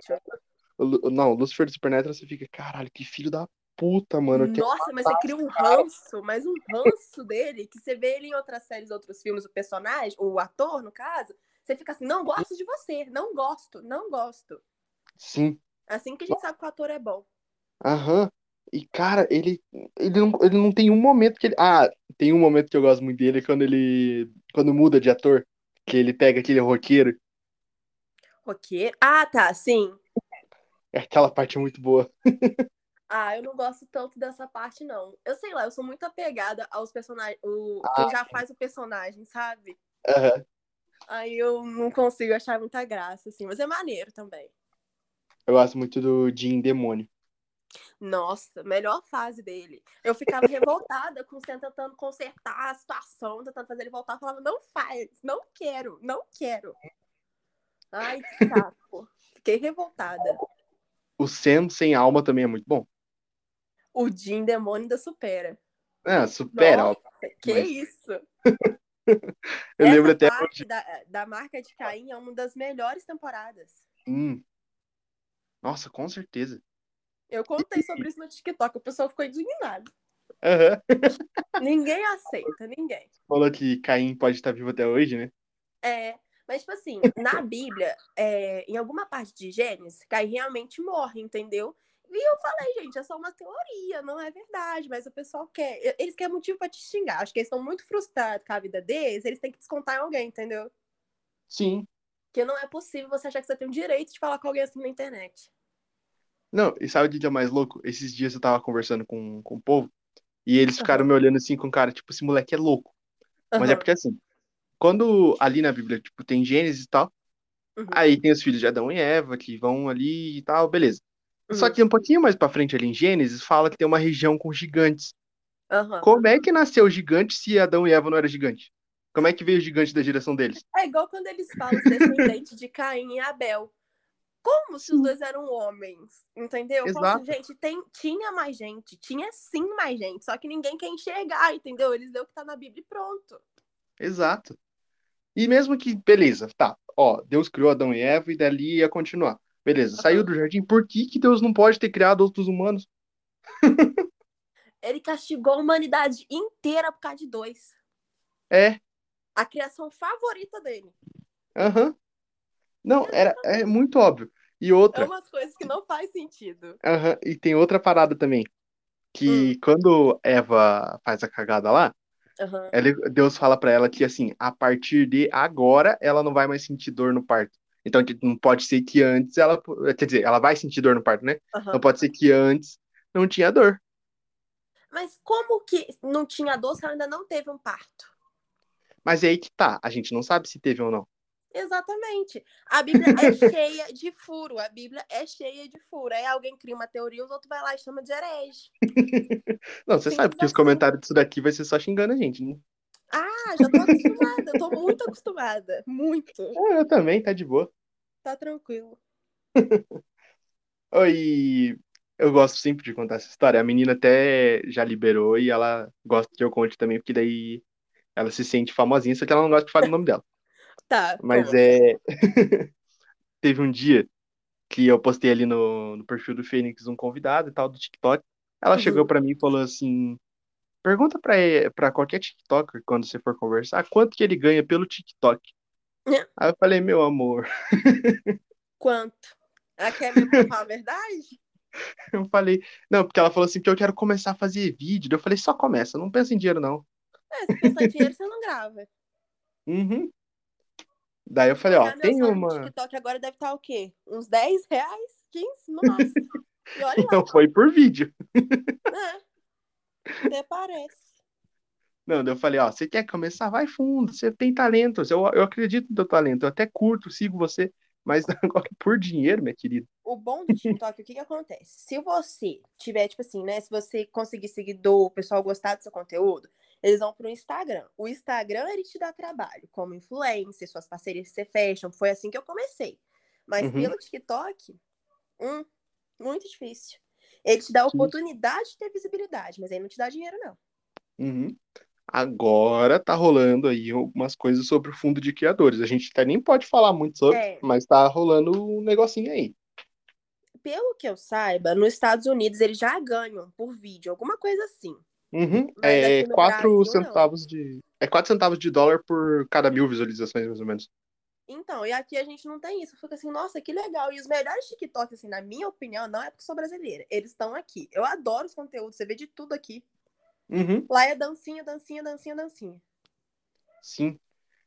Speaker 1: Não, o Lucifer do Supernatural você fica, caralho, que filho da puta, mano.
Speaker 2: Nossa, mas você cria um ranço, mas um ranço dele, que você vê ele em outras séries, outros filmes, o personagem, o ator, no caso, você fica assim, não gosto de você, não gosto, não gosto.
Speaker 1: Sim.
Speaker 2: Assim que a gente sabe que o ator é bom.
Speaker 1: Aham. E, cara, ele, ele, não, ele não tem um momento que ele. Ah, tem um momento que eu gosto muito dele, quando ele. Quando muda de ator. Que ele pega aquele roqueiro.
Speaker 2: Roqueiro? Ah, tá, sim.
Speaker 1: É aquela parte muito boa.
Speaker 2: ah, eu não gosto tanto dessa parte, não. Eu sei lá, eu sou muito apegada aos personagens. O... Ah. Quem já faz o personagem, sabe?
Speaker 1: Aham. Uhum.
Speaker 2: Aí eu não consigo achar muita graça, assim, mas é maneiro também.
Speaker 1: Eu gosto muito do Jim Demônio.
Speaker 2: Nossa, melhor fase dele. Eu ficava revoltada com você tentando consertar a situação, tentando fazer ele voltar. Eu falava, não faz, não quero, não quero. Ai, que saco. Fiquei revoltada.
Speaker 1: O Sam sem alma também é muito bom.
Speaker 2: O Jim Demônio ainda supera.
Speaker 1: Ah, supera. Nossa,
Speaker 2: que mas... isso.
Speaker 1: Eu Essa lembro até.
Speaker 2: parte da, da marca de Caim é uma das melhores temporadas.
Speaker 1: Hum. Nossa, com certeza.
Speaker 2: Eu contei sobre isso no TikTok, o pessoal ficou indignado.
Speaker 1: Uhum.
Speaker 2: ninguém aceita, ninguém.
Speaker 1: Falou que Caim pode estar vivo até hoje, né?
Speaker 2: É, mas tipo assim, na Bíblia, é, em alguma parte de Gênesis, Caim realmente morre, entendeu? E eu falei, gente, é só uma teoria, não é verdade, mas o pessoal quer. Eles querem motivo para te xingar. Acho que eles estão muito frustrados com a vida deles, eles têm que descontar em alguém, entendeu?
Speaker 1: Sim.
Speaker 2: Porque não é possível você achar que você tem o direito de falar com alguém assim na internet.
Speaker 1: Não, e sabe o que é mais louco? Esses dias eu tava conversando com, com o povo e eles ficaram uhum. me olhando assim com cara, tipo, esse moleque é louco. Uhum. Mas é porque assim, quando ali na Bíblia, tipo, tem Gênesis e tal, uhum. aí tem os filhos de Adão e Eva que vão ali e tal, beleza. Só uhum. que um pouquinho mais pra frente ali em Gênesis, fala que tem uma região com gigantes.
Speaker 2: Uhum.
Speaker 1: Como é que nasceu o gigante se Adão e Eva não eram gigante? Como é que veio o gigante da direção deles?
Speaker 2: É igual quando eles falam descendente de Caim e Abel. Como se os dois eram homens, entendeu? Exato. gente, tem, tinha mais gente, tinha sim mais gente, só que ninguém quer enxergar, entendeu? Eles deu o que tá na Bíblia e pronto.
Speaker 1: Exato. E mesmo que, beleza, tá, ó, Deus criou Adão e Eva e dali ia continuar. Beleza, uhum. saiu do jardim. Por que, que Deus não pode ter criado outros humanos?
Speaker 2: Ele castigou a humanidade inteira por causa de dois.
Speaker 1: É.
Speaker 2: A criação favorita dele.
Speaker 1: Aham. Uhum. Não, era, é muito óbvio. E outra.
Speaker 2: É umas coisas que não faz sentido.
Speaker 1: Aham. E tem outra parada também. Que hum. quando Eva faz a cagada lá,
Speaker 2: uhum.
Speaker 1: ela, Deus fala para ela que assim, a partir de agora ela não vai mais sentir dor no parto. Então não pode ser que antes ela. Quer dizer, ela vai sentir dor no parto, né?
Speaker 2: Uhum.
Speaker 1: Não pode ser que antes não tinha dor.
Speaker 2: Mas como que não tinha dor se ela ainda não teve um parto?
Speaker 1: Mas é aí que tá. A gente não sabe se teve ou não.
Speaker 2: Exatamente. A Bíblia é cheia de furo. A Bíblia é cheia de furo. Aí alguém cria uma teoria, os outros vai lá e chama de herege.
Speaker 1: não, você Simples sabe que assim. os comentários disso daqui vai ser só xingando a gente, né?
Speaker 2: Ah, já tô acostumada. eu tô muito acostumada. Muito.
Speaker 1: Ah, eu também, tá de boa.
Speaker 2: Tá tranquilo.
Speaker 1: Oi, eu gosto sempre de contar essa história. A menina até já liberou e ela gosta que eu conte também, porque daí ela se sente famosinha, só que ela não gosta que fale o nome dela.
Speaker 2: Tá.
Speaker 1: Mas é. Teve um dia que eu postei ali no, no perfil do Fênix um convidado e tal do TikTok. Ela uhum. chegou para mim e falou assim: Pergunta para qualquer TikToker quando você for conversar quanto que ele ganha pelo TikTok. É. Aí eu falei, meu amor.
Speaker 2: Quanto? Ela quer me falar a verdade?
Speaker 1: Eu falei, não, porque ela falou assim que eu quero começar a fazer vídeo. Eu falei, só começa, não pensa em dinheiro, não.
Speaker 2: É, se pensar em dinheiro, você não grava.
Speaker 1: Uhum. Daí eu falei, ó, tem uma. O
Speaker 2: TikTok agora deve estar o quê? Uns 10 reais? 15? Nossa. E olha lá.
Speaker 1: Não foi por vídeo.
Speaker 2: É. Até parece.
Speaker 1: Não, eu falei, ó, você quer começar? Vai fundo, você tem talento, eu, eu acredito no teu talento, eu até curto, sigo você, mas agora por dinheiro, minha querida.
Speaker 2: O bom do TikTok, o que que acontece? Se você tiver, tipo assim, né, se você conseguir seguidor, o pessoal gostar do seu conteúdo, eles vão pro Instagram. O Instagram, ele te dá trabalho, como influencer, suas parcerias que você fecha. Foi assim que eu comecei. Mas
Speaker 1: Uhum.
Speaker 2: pelo TikTok, hum, muito difícil. Ele te dá a oportunidade de ter visibilidade, mas aí não te dá dinheiro, não.
Speaker 1: Uhum. Agora tá rolando aí algumas coisas sobre o fundo de criadores. A gente até nem pode falar muito sobre,
Speaker 2: É.
Speaker 1: mas tá rolando um negocinho aí.
Speaker 2: Pelo que eu saiba, nos Estados Unidos eles já ganham por vídeo, alguma coisa assim.
Speaker 1: Uhum. É
Speaker 2: aqui no
Speaker 1: 4
Speaker 2: Brasil, não.
Speaker 1: centavos de. É 4 centavos de dólar por cada mil visualizações, mais ou menos.
Speaker 2: Então, e aqui a gente não tem isso. Fica assim, nossa, que legal. E os melhores TikToks, assim, na minha opinião, não é porque sou brasileira. Eles estão aqui. Eu adoro os conteúdos, você vê de tudo aqui.
Speaker 1: Uhum.
Speaker 2: Lá é dancinha, dancinha, dancinha, dancinha.
Speaker 1: Sim.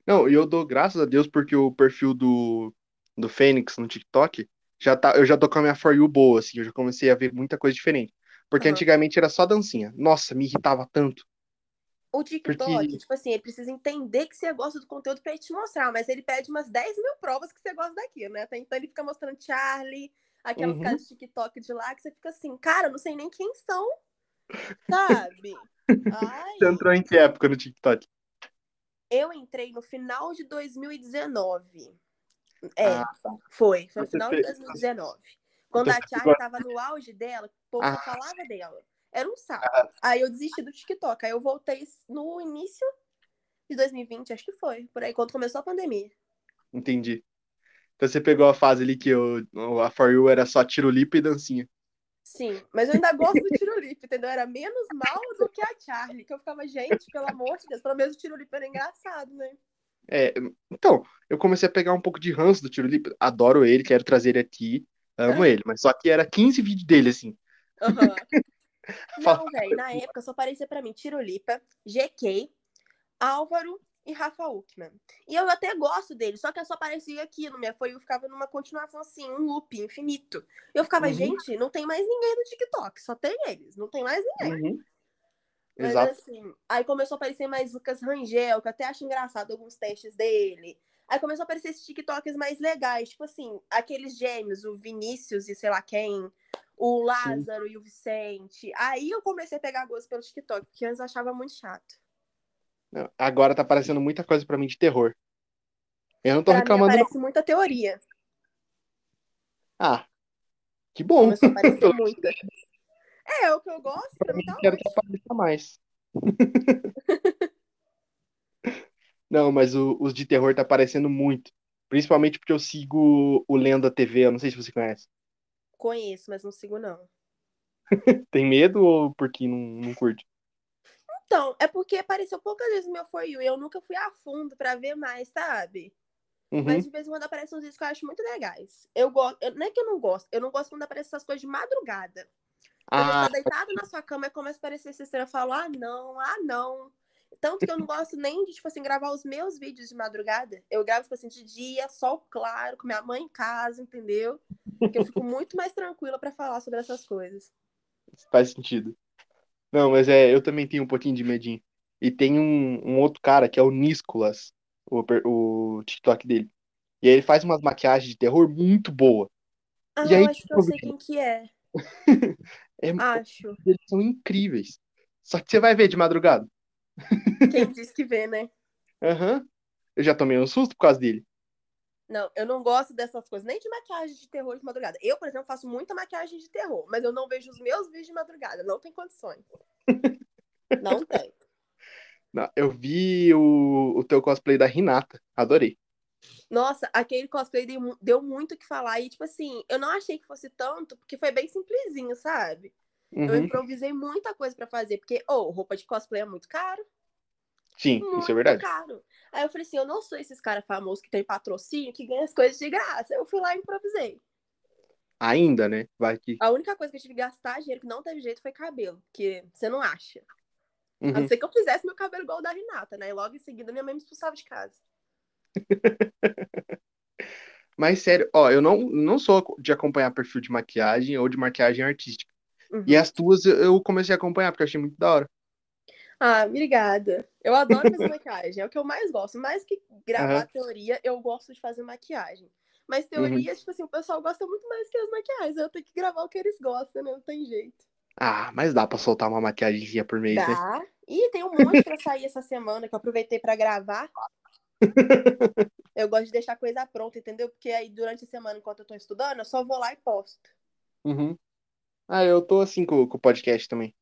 Speaker 1: Não, e eu dou graças a Deus porque o perfil do, do Fênix no TikTok já tá, eu já tô com a minha For You boa, assim, eu já comecei a ver muita coisa diferente. Porque
Speaker 2: Aham.
Speaker 1: antigamente era só dancinha. Nossa, me irritava tanto.
Speaker 2: O TikTok,
Speaker 1: Porque-
Speaker 2: tipo assim, ele precisa entender que você gosta do conteúdo pra ele te mostrar, mas ele pede umas 10 mil provas que você gosta daquilo, né? Até então ele fica mostrando Charlie, aquelas
Speaker 1: Uhum.
Speaker 2: caras de TikTok de lá, que você fica assim, cara, eu não sei nem quem são, sabe? Ai,
Speaker 1: Você entrou em que época no TikTok?
Speaker 2: eu entrei no final de 2019. É,
Speaker 1: Ah,
Speaker 2: foi, foi no final de
Speaker 1: fez-
Speaker 2: 2019. Quando
Speaker 1: Então
Speaker 2: a
Speaker 1: você
Speaker 2: Charlie tava no auge dela, o povo
Speaker 1: Ah.
Speaker 2: falava dela. Era um saco.
Speaker 1: Ah.
Speaker 2: Aí eu desisti do TikTok. Aí eu voltei no início de 2020, acho que foi. Por aí, quando começou a pandemia.
Speaker 1: Entendi. Então você pegou a fase ali que o- a For You era só tiro e dancinha.
Speaker 2: Sim, mas eu ainda gosto do Tirolipe, entendeu? Era menos mal do que a Charlie, que eu ficava, gente, pelo amor de Deus, pelo menos o Tirolipe era engraçado, né?
Speaker 1: É, então, eu comecei a pegar um pouco de ranço do tiro. Adoro ele, quero trazer ele aqui. Amo ele, mas só que era 15 vídeos dele, assim.
Speaker 2: Não, velho, na época só aparecia pra mim Tirolipa, GK, Álvaro e Rafa Uckman. E eu até gosto dele, só que só aparecia aquilo, minha foi eu ficava numa continuação assim, um loop infinito. Eu ficava,
Speaker 1: Uhum.
Speaker 2: gente, não tem mais ninguém no TikTok, só tem eles, não tem mais ninguém.
Speaker 1: Uhum.
Speaker 2: Mas
Speaker 1: Exato.
Speaker 2: assim, aí começou a aparecer mais Lucas Rangel, que eu até acho engraçado alguns testes dele. Aí começou a aparecer esses TikToks mais legais, tipo assim, aqueles gêmeos, o Vinícius e sei lá quem, o Lázaro e o Vicente. Aí eu comecei a pegar gosto pelo TikTok, porque antes eu achava muito chato.
Speaker 1: Não, Agora tá aparecendo muita coisa pra mim de terror. Eu não tô
Speaker 2: Pra mim
Speaker 1: reclamando, não.
Speaker 2: aparece muita teoria.
Speaker 1: Ah, que bom.
Speaker 2: Começou a aparecer muita. É, o que eu gosto, pra
Speaker 1: Pra
Speaker 2: mim tá
Speaker 1: quero que apareça mais. Não, mas o- os de terror tá aparecendo muito. Principalmente porque eu sigo o Lenda TV, eu não sei se você conhece.
Speaker 2: Conheço, mas não sigo, não.
Speaker 1: Tem medo ou porque não, não curte?
Speaker 2: Então, é porque apareceu poucas vezes no meu For You e eu nunca fui a fundo pra ver mais, sabe?
Speaker 1: Uhum.
Speaker 2: Mas de vez em quando aparecem uns vídeos que eu acho muito legais. Eu gosto, eu- não é que eu não gosto, eu não gosto quando aparecem essas coisas de madrugada. Quando
Speaker 1: Ah,
Speaker 2: tá deitado na sua cama e começa a aparecer essa cena, eu falo, ah, não, ah, não. Tanto que eu não gosto nem de, tipo assim, gravar os meus vídeos de madrugada. Eu gravo, tipo assim, de dia, sol claro, com minha mãe em casa, entendeu? Porque eu fico muito mais tranquila pra falar sobre essas coisas.
Speaker 1: faz sentido. Não, mas é, eu também tenho um pouquinho de medinho. E tem um, um outro cara que é o Nicolas, o, o TikTok dele. E aí ele faz umas maquiagens de terror muito boa.
Speaker 2: Ah,
Speaker 1: E aí,
Speaker 2: eu acho que eu
Speaker 1: tipo,
Speaker 2: sei quem que é.
Speaker 1: É,
Speaker 2: Acho.
Speaker 1: eles são incríveis. Só que você vai ver de madrugada.
Speaker 2: Quem disse que vê, né?
Speaker 1: Aham. Eu já tomei um susto por causa dele.
Speaker 2: Não, eu não gosto dessas coisas, nem de maquiagem de terror de madrugada. Eu, por exemplo, faço muita maquiagem de terror, mas eu não vejo os meus vídeos de madrugada. Não tem condições. Não tem.
Speaker 1: Não, eu vi o, o teu cosplay da Renata. Adorei.
Speaker 2: Nossa, aquele cosplay deu, deu muito o que falar. E, tipo assim, eu não achei que fosse tanto, porque foi bem simplesinho, sabe? Eu
Speaker 1: Uhum.
Speaker 2: improvisei muita coisa pra fazer, porque, ô, roupa de cosplay é muito caro.
Speaker 1: Sim,
Speaker 2: Muito
Speaker 1: isso é verdade.
Speaker 2: caro. Aí eu falei assim, eu não sou esses caras famosos que tem patrocínio, que ganham as coisas de graça. Eu fui lá e improvisei.
Speaker 1: Ainda, né? Vai que.
Speaker 2: A única coisa que eu tive que gastar dinheiro que não teve jeito foi cabelo, que você não acha. A
Speaker 1: Uhum.
Speaker 2: não ser que eu fizesse meu cabelo igual o da Renata, né? E logo em seguida minha mãe me expulsava de casa.
Speaker 1: Mas sério, ó, eu não, não sou de acompanhar perfil de maquiagem ou de maquiagem artística.
Speaker 2: Uhum.
Speaker 1: E as tuas eu- eu comecei a acompanhar porque eu achei muito da hora.
Speaker 2: Ah, obrigada. Eu adoro fazer maquiagem, é o que eu mais gosto. Mais que gravar
Speaker 1: Aham.
Speaker 2: teoria, eu gosto de fazer maquiagem. Mas
Speaker 1: Uhum.
Speaker 2: teoria, tipo assim, o pessoal gosta muito mais que as maquiagens. Eu tenho que gravar o que eles gostam, né? Não tem jeito.
Speaker 1: Ah, mas dá pra soltar uma maquiagemzinha por mês, né?
Speaker 2: Dá. E tem um monte pra sair essa semana que eu aproveitei pra gravar. eu gosto de deixar coisa pronta, entendeu? Porque aí durante a semana, enquanto eu tô estudando, eu só vou lá e posto.
Speaker 1: Uhum. Ah, eu tô assim com, com o podcast também.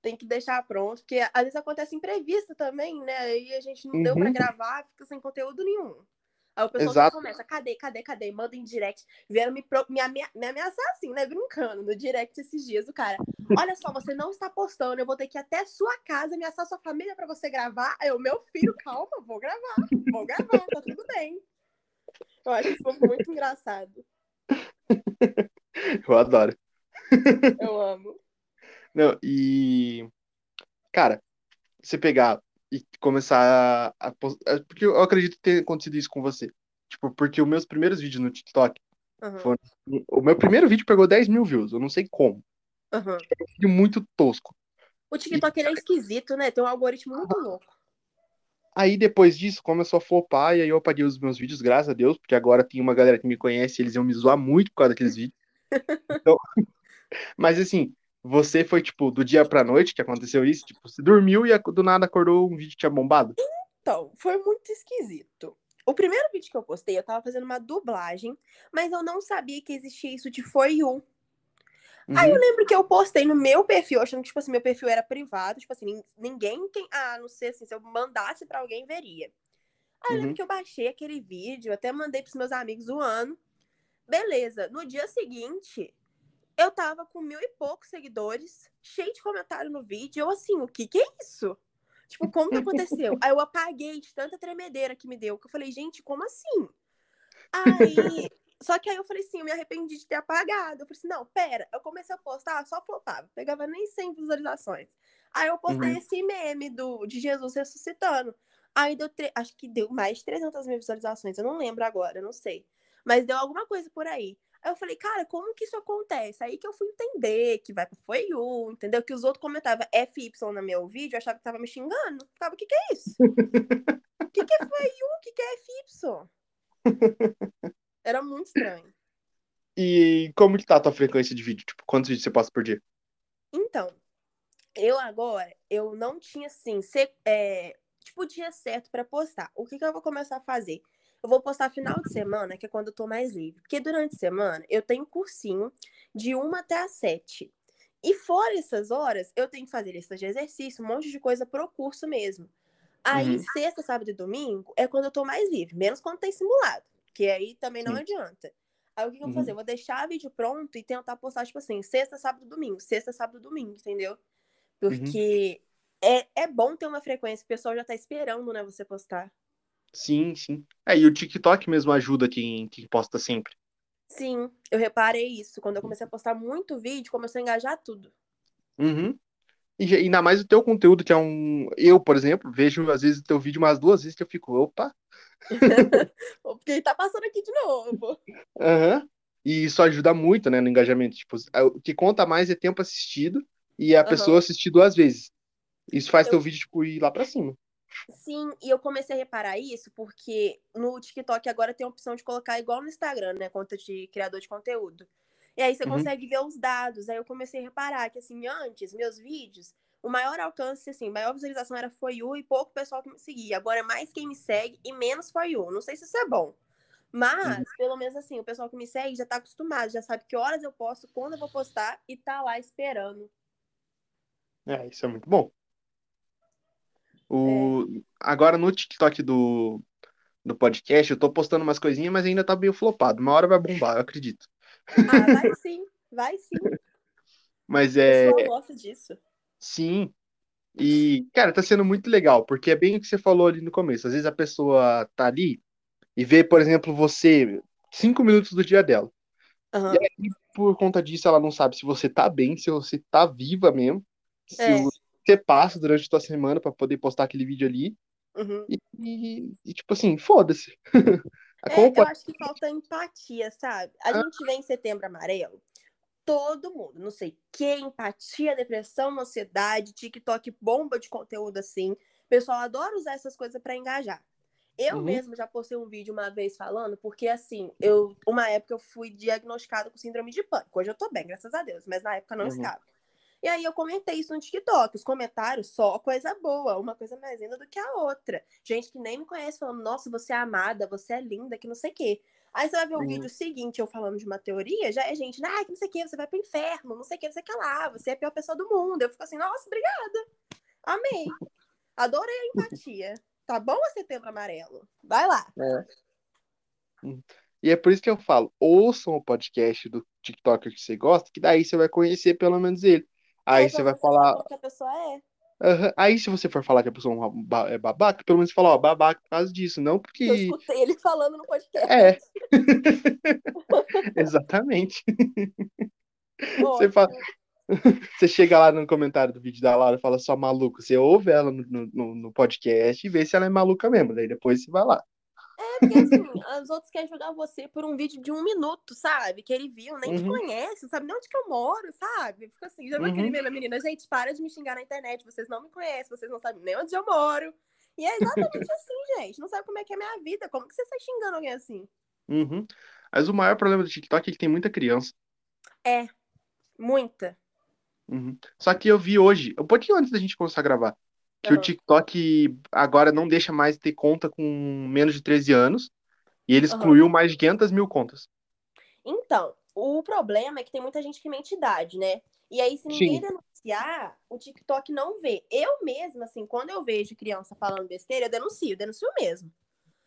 Speaker 2: Tem que deixar pronto, porque às vezes acontece imprevisto também, né? Aí a gente não deu pra
Speaker 1: Uhum.
Speaker 2: gravar, fica sem conteúdo nenhum. Aí o pessoal começa, cadê, cadê, cadê? Manda em direct. Vieram me, pro- me, amea- me ameaçar assim, né? Brincando no direct esses dias. O cara, olha só, você não está postando, eu vou ter que ir até sua casa ameaçar sua família pra você gravar. Aí eu, meu filho, calma, vou gravar. Vou gravar, tá tudo bem. Eu acho isso muito engraçado.
Speaker 1: Eu adoro.
Speaker 2: Eu amo.
Speaker 1: Não, e. Cara, você pegar e começar a. a é, Porque eu acredito ter acontecido isso com você. Tipo, porque os meus primeiros vídeos no TikTok.
Speaker 2: Aham,
Speaker 1: Foi- O meu primeiro vídeo pegou 10 mil views. Eu não sei como.
Speaker 2: aham.
Speaker 1: Um vídeo muito tosco.
Speaker 2: O TikTok ele é esquisito, né? Tem um algoritmo muito louco.
Speaker 1: Aí depois disso começou a flopar e aí eu apaguei os meus vídeos, graças a Deus, porque agora tem uma galera que me conhece e eles iam me zoar muito por causa daqueles vídeos. Então, mas assim, você foi tipo do dia pra noite que aconteceu isso? Tipo, você dormiu e do nada acordou um vídeo que tinha bombado?
Speaker 2: Então, foi muito esquisito. O primeiro vídeo que eu postei, eu tava fazendo uma dublagem, mas eu não sabia que existia isso de For You. Aí eu
Speaker 1: Uhum,
Speaker 2: lembro que eu postei no meu perfil, achando que, tipo assim, meu perfil era privado, tipo assim, nin- ninguém, quem, ah, não sei assim, se eu mandasse pra alguém, veria. Aí eu lembro
Speaker 1: uhum,
Speaker 2: que eu baixei aquele vídeo, até mandei pros meus amigos zoando. Beleza, no dia seguinte, eu tava com mil e poucos seguidores, cheio de comentário no vídeo, eu assim, o que que é isso? Tipo, como que aconteceu? Aí eu apaguei de tanta tremedeira que me deu, que eu falei, gente, como assim? Aí, só que aí eu falei assim, eu me arrependi de ter apagado. Eu falei assim, não, pera, eu comecei a postar, só flopava, pegava nem 100 visualizações. Aí eu postei
Speaker 1: uhum.
Speaker 2: esse meme do, de Jesus ressuscitando. Aí deu, tre- acho que deu mais de 300 mil visualizações, eu não lembro agora, eu não sei. Mas deu alguma coisa por aí. Aí eu falei, cara, como que isso acontece? Aí que eu fui entender que vai pra Foi You, entendeu? Que os outros comentavam FY no meu vídeo, eu achava que tava me xingando. Ficava, o que que é isso? O que que é Foi You? O que que é FY? Era muito estranho.
Speaker 1: E como que tá a tua frequência de vídeo? Tipo, quantos vídeos você posta por dia?
Speaker 2: Então, eu agora, eu não tinha assim, se- é, tipo, dia certo pra postar. O que que eu vou começar a fazer? Eu vou postar final de semana, que é quando eu tô mais livre. Porque durante a semana eu tenho cursinho de 1 até às 7. E fora essas horas, eu tenho que fazer listas de exercício, um monte de coisa pro curso mesmo. Aí,
Speaker 1: Uhum.
Speaker 2: sexta, sábado e domingo é quando eu tô mais livre, menos quando tem simulado, que aí também não
Speaker 1: Sim.
Speaker 2: adianta. Aí o que, que eu vou
Speaker 1: Uhum.
Speaker 2: fazer? Eu vou deixar o vídeo pronto e tentar postar, tipo assim, sexta, sábado, domingo, sexta, sábado, domingo, entendeu?
Speaker 1: Uhum.
Speaker 2: Porque é, é bom ter uma frequência, o pessoal já tá esperando, né, você postar.
Speaker 1: Sim, sim. É, e o TikTok mesmo ajuda quem, quem posta sempre.
Speaker 2: Sim, eu reparei isso. Quando eu comecei a postar muito vídeo, começou a engajar tudo.
Speaker 1: Uhum. E ainda mais o teu conteúdo, que é um. Eu, por exemplo, vejo às vezes o teu vídeo umas duas vezes que eu fico, opa.
Speaker 2: Porque ele tá passando aqui de novo.
Speaker 1: Aham. E isso ajuda muito, né, no engajamento. Tipo, a- o que conta mais é tempo assistido e a
Speaker 2: Aham.
Speaker 1: pessoa assistir duas vezes. Isso faz
Speaker 2: Eu-
Speaker 1: teu vídeo, tipo, ir lá pra cima.
Speaker 2: Sim, e eu comecei a reparar isso porque no TikTok agora tem a opção de colocar igual no Instagram, né? Conta de criador de conteúdo. E aí você
Speaker 1: Uhum.
Speaker 2: consegue ver os dados. Aí eu comecei a reparar que, assim, antes, meus vídeos, o maior alcance, assim, maior visualização era For You e pouco pessoal que me seguia. agora é mais quem me segue e menos For You. Não sei se isso é bom. Mas,
Speaker 1: Uhum.
Speaker 2: pelo menos assim, o pessoal que me segue já tá acostumado, já sabe que horas eu posto, quando eu vou postar e tá lá esperando.
Speaker 1: É, isso é muito bom. O... Agora no TikTok do, do podcast, eu tô postando umas coisinhas, mas ainda tá meio flopado. Uma hora vai bombar, eu acredito.
Speaker 2: Ah, vai sim, vai sim.
Speaker 1: Mas é.
Speaker 2: pessoal gosta disso.
Speaker 1: Sim. E, cara, tá sendo muito legal, porque é bem o que você falou ali no começo. Às vezes a pessoa tá ali e vê, por exemplo, você cinco minutos do dia dela.
Speaker 2: Aham.
Speaker 1: E aí, por conta disso, ela não sabe se você tá bem, se você tá viva mesmo, se
Speaker 2: É.
Speaker 1: você passa durante a tua semana pra poder postar aquele vídeo ali.
Speaker 2: Uhum.
Speaker 1: E, e- e, tipo assim, foda-se.
Speaker 2: É,
Speaker 1: Como
Speaker 2: eu acho que falta empatia, sabe? A
Speaker 1: Ah.
Speaker 2: gente vê em setembro amarelo, todo mundo, não sei quem, empatia, depressão, ansiedade, TikTok bomba de conteúdo assim. O pessoal adora usar essas coisas pra engajar. Eu
Speaker 1: Uhum.
Speaker 2: mesmo já postei um vídeo uma vez falando, porque assim, eu, uma época eu fui diagnosticada com síndrome de pânico. Hoje eu tô bem, graças a Deus, mas na época não
Speaker 1: Uhum.
Speaker 2: estava. E aí eu comentei isso no TikTok. Os comentários, só coisa boa, uma coisa mais linda do que a outra. Gente que nem me conhece falando, nossa, você é amada, você é linda, que não sei o quê. Aí você vai ver o vídeo seguinte, eu falando de uma teoria, já é gente, ah, que não sei o que, você vai pro inferno, não sei o que, não sei o que lá, você é a pior pessoa do mundo. Eu fico assim, nossa, obrigada. Amei. Adorei a empatia. Tá bom o setembro amarelo? Vai lá.
Speaker 1: E é por isso que eu falo, ouçam o podcast do TikToker que você gosta, que daí você vai conhecer pelo menos ele. Aí
Speaker 2: É,
Speaker 1: você vai falar,
Speaker 2: que a pessoa é.
Speaker 1: Aham. Aí, se você for falar que a pessoa é é babaca, pelo menos fala, ó, babaca por causa disso, não
Speaker 2: Eu
Speaker 1: porque.
Speaker 2: escutei ele falando no podcast.
Speaker 1: É. Exatamente. Você,
Speaker 2: Ótimo.
Speaker 1: fala... você chega lá no comentário do vídeo da Laura e fala só maluco. Você ouve ela no, no, no podcast e vê se ela é maluca mesmo. Daí depois você vai lá.
Speaker 2: É porque assim, os outros querem jogar você por um vídeo de um minuto, sabe? Que ele viu, nem te
Speaker 1: Uhum.
Speaker 2: conhece, não sabe nem onde que eu moro, sabe? Fica assim, já viu aquele
Speaker 1: Uhum.
Speaker 2: meme, menina, gente, para de me xingar na internet, vocês não me conhecem, vocês não sabem nem onde eu moro. E é exatamente assim, gente. Não sabe como é que é a minha vida. Como que você sai xingando alguém assim?
Speaker 1: Uhum. Mas o maior problema do TikTok é que tem muita criança.
Speaker 2: Muita.
Speaker 1: Uhum. Só que eu vi hoje, um pouquinho antes da gente começar a gravar, que o
Speaker 2: Aham.
Speaker 1: TikTok agora não deixa mais ter conta com menos de 13 anos. E ele excluiu mais de 500 mil contas.
Speaker 2: Então, o problema é que tem muita gente que mente idade, né? E aí, se ninguém
Speaker 1: Sim.
Speaker 2: denunciar, o TikTok não vê. Eu mesma, assim, quando eu vejo criança falando besteira, eu denuncio, eu denuncio mesmo.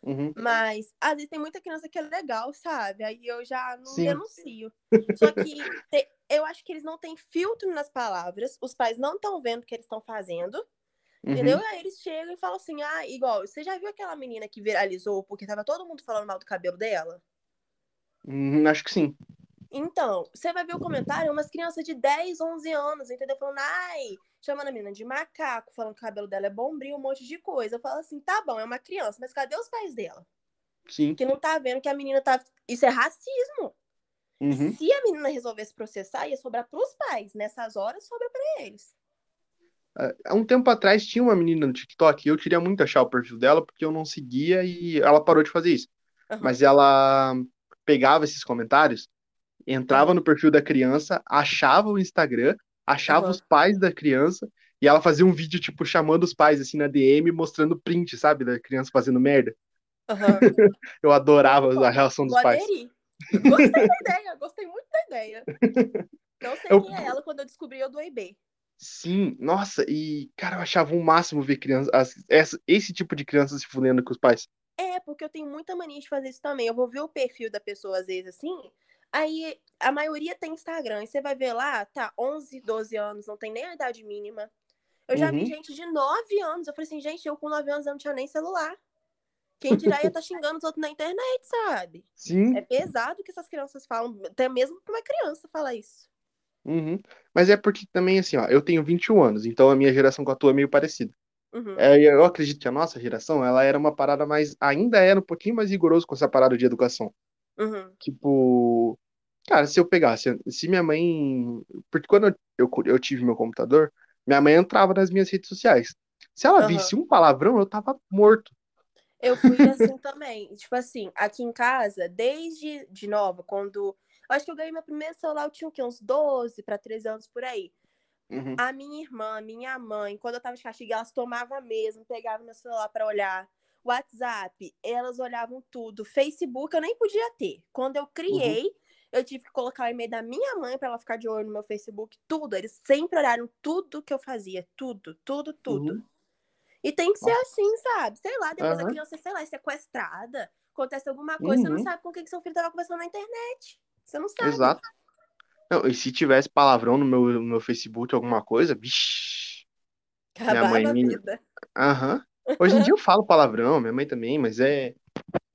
Speaker 1: Uhum.
Speaker 2: Mas às vezes tem muita criança que é legal, sabe? Aí eu já não
Speaker 1: Sim.
Speaker 2: denuncio. Só que te- eu acho que eles não têm filtro nas palavras, os pais não estão vendo o que eles estão fazendo?
Speaker 1: Uhum.
Speaker 2: E aí eles chegam e falam assim: ah, igual, você já viu aquela menina que viralizou porque tava todo mundo falando mal do cabelo dela?
Speaker 1: Uhum, acho que sim.
Speaker 2: Então, você vai ver o comentário, umas crianças de 10, 11 anos, entendeu? Falando, ai, chamando a menina de macaco, falando que o cabelo dela é bombril, um monte de coisa. Eu falo assim, tá bom, é uma criança, mas cadê os pais dela?
Speaker 1: Sim.
Speaker 2: Que não tá vendo que a menina tá. Isso é racismo.
Speaker 1: Uhum.
Speaker 2: Se a menina resolvesse processar, ia sobrar pros pais. Nessas horas, sobra pra eles.
Speaker 1: Há um tempo atrás tinha uma menina no TikTok e eu queria muito achar o perfil dela porque eu não seguia e ela parou de fazer isso.
Speaker 2: Aham.
Speaker 1: Mas ela pegava esses comentários, entrava
Speaker 2: Aham.
Speaker 1: no perfil da criança, achava o Instagram, achava
Speaker 2: Aham.
Speaker 1: os pais da criança e ela fazia um vídeo, tipo, chamando os pais, assim, na DM, mostrando print, sabe, da criança fazendo merda. Eu adorava
Speaker 2: Concordo.
Speaker 1: a reação dos pais.
Speaker 2: aderir. Gostei da ideia, gostei muito da ideia. Não sei
Speaker 1: Eu-
Speaker 2: quem é ela, quando eu descobri, eu doei B.
Speaker 1: Sim, nossa, e, cara, eu achava um máximo ver crianças, esse tipo de criança se fudendo com os pais.
Speaker 2: É, porque eu tenho muita mania de fazer isso também. Eu vou ver o perfil da pessoa, às vezes, assim. Aí a maioria tem Instagram. E você vai ver lá, tá, 11, 12 anos, não tem nem a idade mínima. Eu já vi
Speaker 1: Uhum.
Speaker 2: gente de 9 anos. Eu falei assim, gente, eu com 9 anos eu não tinha nem celular. Quem dirá ia tá xingando os outros na internet, sabe?
Speaker 1: Sim,
Speaker 2: É pesado o que essas crianças falam, até mesmo pra uma criança falar isso.
Speaker 1: uhum. Mas é porque também, assim, ó, eu tenho 21 anos, então a minha geração com a tua é meio parecida.
Speaker 2: Uhum.
Speaker 1: É, e eu acredito que a nossa geração, ela era uma parada mais, ainda era um pouquinho mais rigoroso com essa parada de educação.
Speaker 2: Uhum.
Speaker 1: Tipo, cara, se eu pegasse, se minha mãe, porque quando eu, eu, eu tive meu computador, minha mãe entrava nas minhas redes sociais. Se ela
Speaker 2: Aham.
Speaker 1: visse um palavrão, eu tava morto.
Speaker 2: Eu fui assim também. Tipo assim, aqui em casa, desde de nova, quando. Acho que eu ganhei meu primeiro celular, eu tinha o quê? Uns 12 para 13 anos por aí.
Speaker 1: Uhum.
Speaker 2: A minha irmã, minha mãe, quando eu tava de castigo, elas tomavam mesmo, pegavam meu celular pra olhar. WhatsApp, elas olhavam tudo. Facebook eu nem podia ter. Quando eu criei, eu tive que colocar o e-mail da minha mãe pra ela ficar de olho no meu Facebook, tudo. Eles sempre olharam tudo que eu fazia, tudo, tudo, tudo.
Speaker 1: Uhum.
Speaker 2: E tem que ser
Speaker 1: Nossa.
Speaker 2: assim, sabe? Sei lá, depois a criança, sei lá, é sequestrada, acontece alguma coisa, você
Speaker 1: Uhum.
Speaker 2: não sabe com quem que seu filho tava conversando na internet. Você não sabe.
Speaker 1: Exato. Não, e se tivesse palavrão no meu, no meu Facebook, alguma coisa, vixi.
Speaker 2: Acabava
Speaker 1: mãe
Speaker 2: a
Speaker 1: me-
Speaker 2: vida.
Speaker 1: Aham. Hoje em dia eu falo palavrão, minha mãe também, mas é.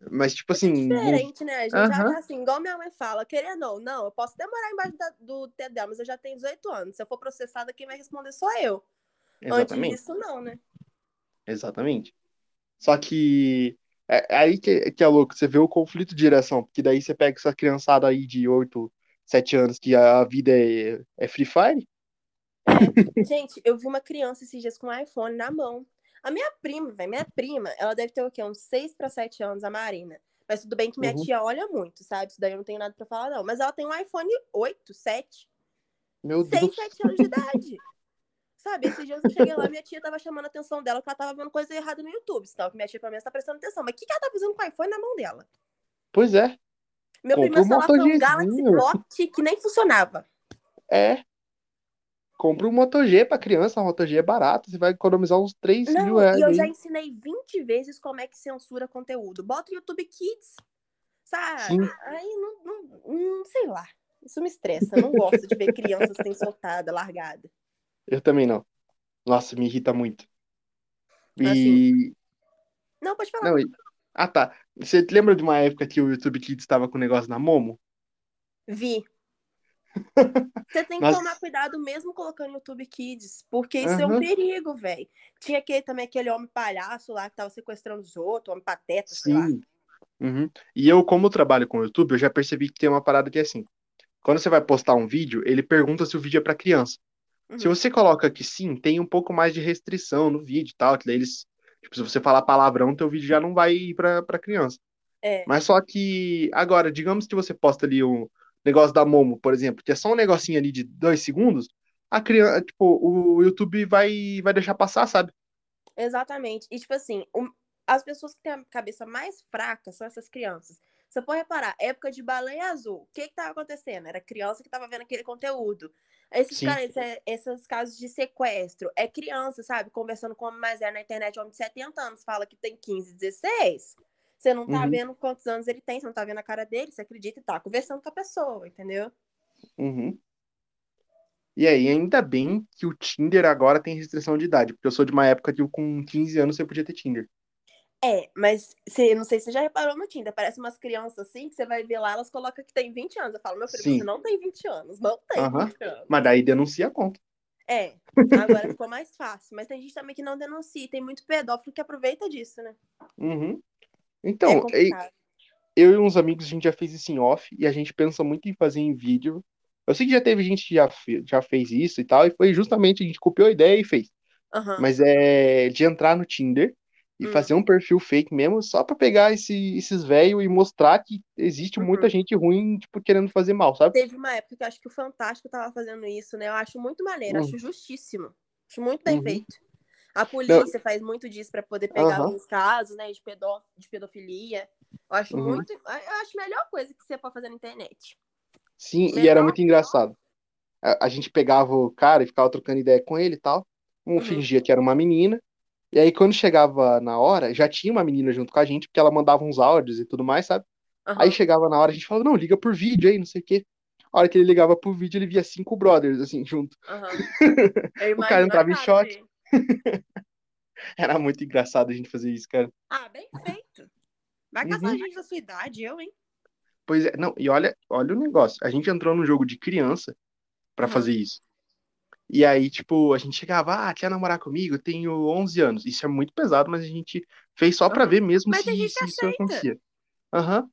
Speaker 1: Mas, tipo assim.
Speaker 2: É diferente, né? A gente
Speaker 1: Aham.
Speaker 2: já tá assim, igual minha mãe fala, querendo ou não, eu posso demorar embaixo da- do dela, mas eu já tenho 18 anos. Se eu for processada, quem vai responder sou eu.
Speaker 1: Exatamente.
Speaker 2: Antes disso, não, né?
Speaker 1: Exatamente. Só que é, é aí que, que é louco, você vê o conflito de geração, porque daí você pega essa criançada aí de 8, 7 anos que a vida é, é Free Fire.
Speaker 2: Gente, eu vi uma criança esses dias com um iPhone na mão. A minha prima, velho, minha prima, ela deve ter o quê? Uns 6 para 7 anos, a Marina. Mas tudo bem que minha
Speaker 1: Uhum.
Speaker 2: tia olha muito, sabe? Isso daí eu não tenho nada pra falar, não. Mas ela tem um iPhone 8, 7.
Speaker 1: Meu
Speaker 2: 6,
Speaker 1: Deus.
Speaker 2: 7 anos de idade. Sabe, esses dias eu cheguei lá, minha tia tava chamando a atenção dela que ela tava vendo coisa errada no YouTube. Sinal que minha tia, pelo menos, tá prestando atenção. Mas o que, que ela tá fazendo com o iPhone na mão dela?
Speaker 1: Pois é.
Speaker 2: Meu
Speaker 1: Compra
Speaker 2: primeiro
Speaker 1: um
Speaker 2: celular foi
Speaker 1: Moto
Speaker 2: um Galaxy. Note que nem funcionava.
Speaker 1: É. Compra um Moto G pra criança, a Moto G é barato, você vai economizar uns 3 mil
Speaker 2: Não,
Speaker 1: reais
Speaker 2: e eu já
Speaker 1: aí.
Speaker 2: ensinei 20 vezes como é que censura conteúdo. Bota o YouTube Kids, sabe?
Speaker 1: Sim.
Speaker 2: Aí não, não, não sei lá. Isso me estressa. Eu não gosto de ver crianças sem soltada, largada.
Speaker 1: Eu também não. Nossa, me irrita muito.
Speaker 2: Assim.
Speaker 1: E.
Speaker 2: Não, pode falar.
Speaker 1: Não, e... Ah, tá. Você lembra de uma época que o YouTube Kids estava com o negócio na Momo?
Speaker 2: Vi. Você tem que
Speaker 1: Nossa.
Speaker 2: tomar cuidado mesmo colocando YouTube Kids, porque isso é um perigo, velho. Tinha aquele, também aquele homem palhaço lá que tava sequestrando os outros, homem pateta, sei lá.
Speaker 1: Sim. Uhum. E eu, como trabalho com o YouTube, eu já percebi que tem uma parada que é assim. Quando você vai postar um vídeo, ele pergunta se o vídeo é para criança. Se
Speaker 2: Uhum.
Speaker 1: você coloca que sim, tem um pouco mais de restrição no vídeo e tal, que daí eles, tipo, se você falar palavrão, teu vídeo já não vai ir pra, pra criança.
Speaker 2: É,
Speaker 1: Mas só que, agora, digamos que você posta ali um negócio da Momo, por exemplo, que é só um negocinho ali de dois segundos, a criança, tipo, o YouTube vai, vai deixar passar, sabe?
Speaker 2: exatamente. E tipo assim, as pessoas que têm a cabeça mais fraca são essas crianças. Você pode reparar, época de baleia azul, o que que tava acontecendo? Era criança que tava vendo aquele conteúdo. Esses, caras, é- esses casos de sequestro, é criança, sabe? Conversando com homem mais velho na internet, homem de 70 anos, fala que tem 15, 16. Você não tá
Speaker 1: Uhum.
Speaker 2: vendo quantos anos ele tem, você não tá vendo a cara dele, você acredita e tá conversando com a pessoa, entendeu?
Speaker 1: Uhum. E aí, ainda bem que o Tinder agora tem restrição de idade, porque eu sou de uma época que com 15 anos você podia ter Tinder.
Speaker 2: É, mas você, não sei se você já reparou no Tinder, parece umas crianças assim, que você vai ver lá, elas colocam que tem 20 anos. Eu falo, meu filho,
Speaker 1: Sim.
Speaker 2: você não tem 20 anos, não tem
Speaker 1: Aham.
Speaker 2: 20 anos.
Speaker 1: Mas daí denuncia a conta.
Speaker 2: É, agora ficou mais fácil. Mas tem gente também que não denuncia, e tem muito pedófilo que aproveita disso, né?
Speaker 1: Uhum.
Speaker 2: é
Speaker 1: Então,
Speaker 2: complicado.
Speaker 1: eu e uns amigos, a gente já fez isso em off e a gente pensa muito em fazer em vídeo. Eu sei que já teve gente que já, fe- já fez isso e tal, e foi justamente a gente copiou a ideia e fez.
Speaker 2: Aham.
Speaker 1: Mas é de entrar no Tinder e
Speaker 2: Hum.
Speaker 1: fazer um perfil fake mesmo, só pra pegar esse- esses velhos e mostrar que existe muita
Speaker 2: Uhum.
Speaker 1: gente ruim, tipo, querendo fazer mal, sabe?
Speaker 2: Teve uma época que eu acho que o Fantástico tava fazendo isso, né? Eu acho muito maneiro,
Speaker 1: Hum.
Speaker 2: acho justíssimo. Acho muito bem
Speaker 1: Uhum.
Speaker 2: feito. A polícia faz muito disso pra poder pegar alguns casos, né, de, pedó de pedofilia. Eu acho
Speaker 1: Uhum.
Speaker 2: muito. Eu acho a melhor coisa que você pode fazer na internet.
Speaker 1: Sim, e
Speaker 2: Melhor,
Speaker 1: era muito engraçado. A, a gente pegava o cara e ficava trocando ideia com ele e tal. Um
Speaker 2: Uhum.
Speaker 1: fingia que era uma menina. E aí, quando chegava na hora, já tinha uma menina junto com a gente, porque ela mandava uns áudios e tudo mais, sabe?
Speaker 2: Aham.
Speaker 1: Aí chegava na hora, a gente falava, não, liga por vídeo aí, não sei o quê. A hora que ele ligava por vídeo, ele via cinco brothers, assim, junto.
Speaker 2: Eu
Speaker 1: O cara entrava em choque. Era muito engraçado a gente fazer isso, cara.
Speaker 2: Ah, bem feito. Vai caçar
Speaker 1: Uhum.
Speaker 2: gente da sua idade, eu, hein?
Speaker 1: Pois é, não, e olha, olha o negócio. A gente entrou num jogo de criança pra
Speaker 2: Uhum.
Speaker 1: fazer isso. E aí, tipo, a gente chegava, ah, quer namorar comigo? Tenho 11 anos. Isso é muito pesado, mas a gente fez só pra
Speaker 2: Uhum.
Speaker 1: ver mesmo
Speaker 2: Mas
Speaker 1: se, se isso acontecia. Aham.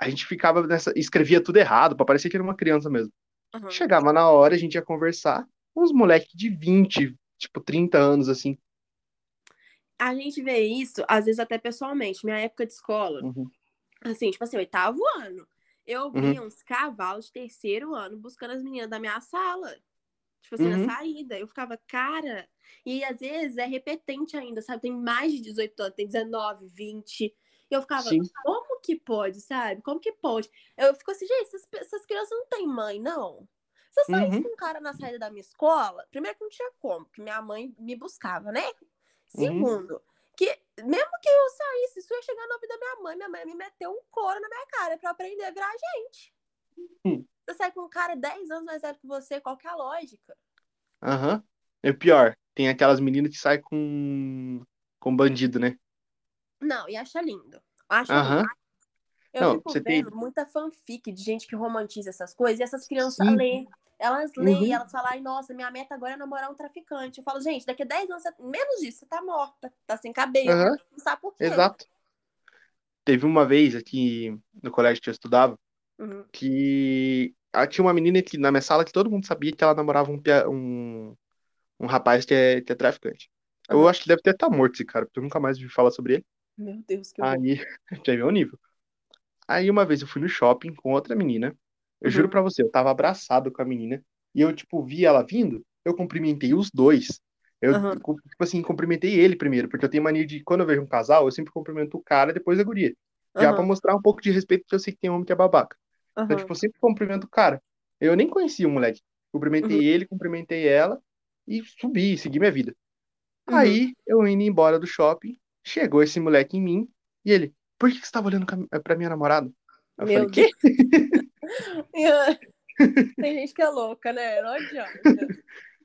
Speaker 1: A gente ficava nessa, escrevia tudo errado, pra parecer que era uma criança mesmo.
Speaker 2: Uhum.
Speaker 1: Chegava na hora, a gente ia conversar com uns moleques de 20, tipo, 30 anos, assim.
Speaker 2: A gente vê isso, às vezes, até pessoalmente. Minha época de escola,
Speaker 1: Uhum.
Speaker 2: assim, tipo assim, oitavo ano. Eu
Speaker 1: Uhum.
Speaker 2: via uns cavalos de terceiro ano buscando as meninas da minha sala. Tipo assim,
Speaker 1: Uhum.
Speaker 2: na saída. Eu ficava, cara. E às vezes é repetente ainda, sabe? Tem mais de 18 anos, tem 19, 20. E eu ficava,
Speaker 1: Sim.
Speaker 2: como que pode, sabe? Como que pode? Eu fico assim, gente, essas, essas crianças não têm mãe, não. Se eu saísse
Speaker 1: Uhum.
Speaker 2: com um cara na saída da minha escola, primeiro que não tinha como, porque minha mãe me buscava, né?
Speaker 1: Uhum.
Speaker 2: Segundo, que mesmo que eu saísse, isso ia chegar na vida da minha mãe, minha mãe me meteu um couro na minha cara pra aprender a virar gente.
Speaker 1: Hum.
Speaker 2: Você sai com um cara 10 anos mais velho que você, qual que é a lógica?
Speaker 1: Aham. E o pior, tem aquelas meninas que saem com, com bandido, né?
Speaker 2: Não, e acha lindo. Acha
Speaker 1: Aham.
Speaker 2: lindo. Eu
Speaker 1: Não,
Speaker 2: fico
Speaker 1: você tem-
Speaker 2: vendo muita fanfic de gente que romantiza essas coisas e essas crianças
Speaker 1: Sim.
Speaker 2: lêem. Elas leem,
Speaker 1: Uhum.
Speaker 2: elas falam, ai, nossa, minha meta agora é namorar um traficante. Eu falo, gente, daqui a 10 anos, você- menos disso, você tá morta, tá sem cabelo.
Speaker 1: Aham.
Speaker 2: Não sabe por quê.
Speaker 1: Exato. Teve uma vez aqui no colégio que eu estudava
Speaker 2: Uhum.
Speaker 1: que tinha uma menina que, na minha sala que todo mundo sabia que ela namorava um, um, um rapaz que é, que é traficante. Eu
Speaker 2: Uhum.
Speaker 1: acho que deve ter até morto esse cara, porque eu nunca mais vi falar sobre ele.
Speaker 2: Meu Deus, que.
Speaker 1: Aí, já viu o nível. Aí uma vez eu fui no shopping com outra menina. Eu
Speaker 2: Uhum.
Speaker 1: juro pra você, eu tava abraçado com a menina. e eu, tipo, vi ela vindo, eu cumprimentei os dois. Eu,
Speaker 2: Aham.
Speaker 1: tipo assim, cumprimentei ele primeiro, porque eu tenho mania de, quando eu vejo um casal, eu sempre cumprimento o cara depois a guria. Já pra
Speaker 2: Aham.
Speaker 1: mostrar um pouco de respeito, porque eu sei que tem homem que é babaca. Então,
Speaker 2: Aham.
Speaker 1: tipo, eu sempre cumprimento o cara. Eu nem conhecia o moleque. Cumprimentei
Speaker 2: Uhum.
Speaker 1: ele, cumprimentei ela e subi, segui minha vida.
Speaker 2: Uhum.
Speaker 1: Aí, eu indo embora do shopping, chegou esse moleque em mim e ele, por que que você tava olhando cam- pra minha namorada? Eu
Speaker 2: Meu
Speaker 1: falei, quê?
Speaker 2: Tem gente que é louca, né? Não adianta.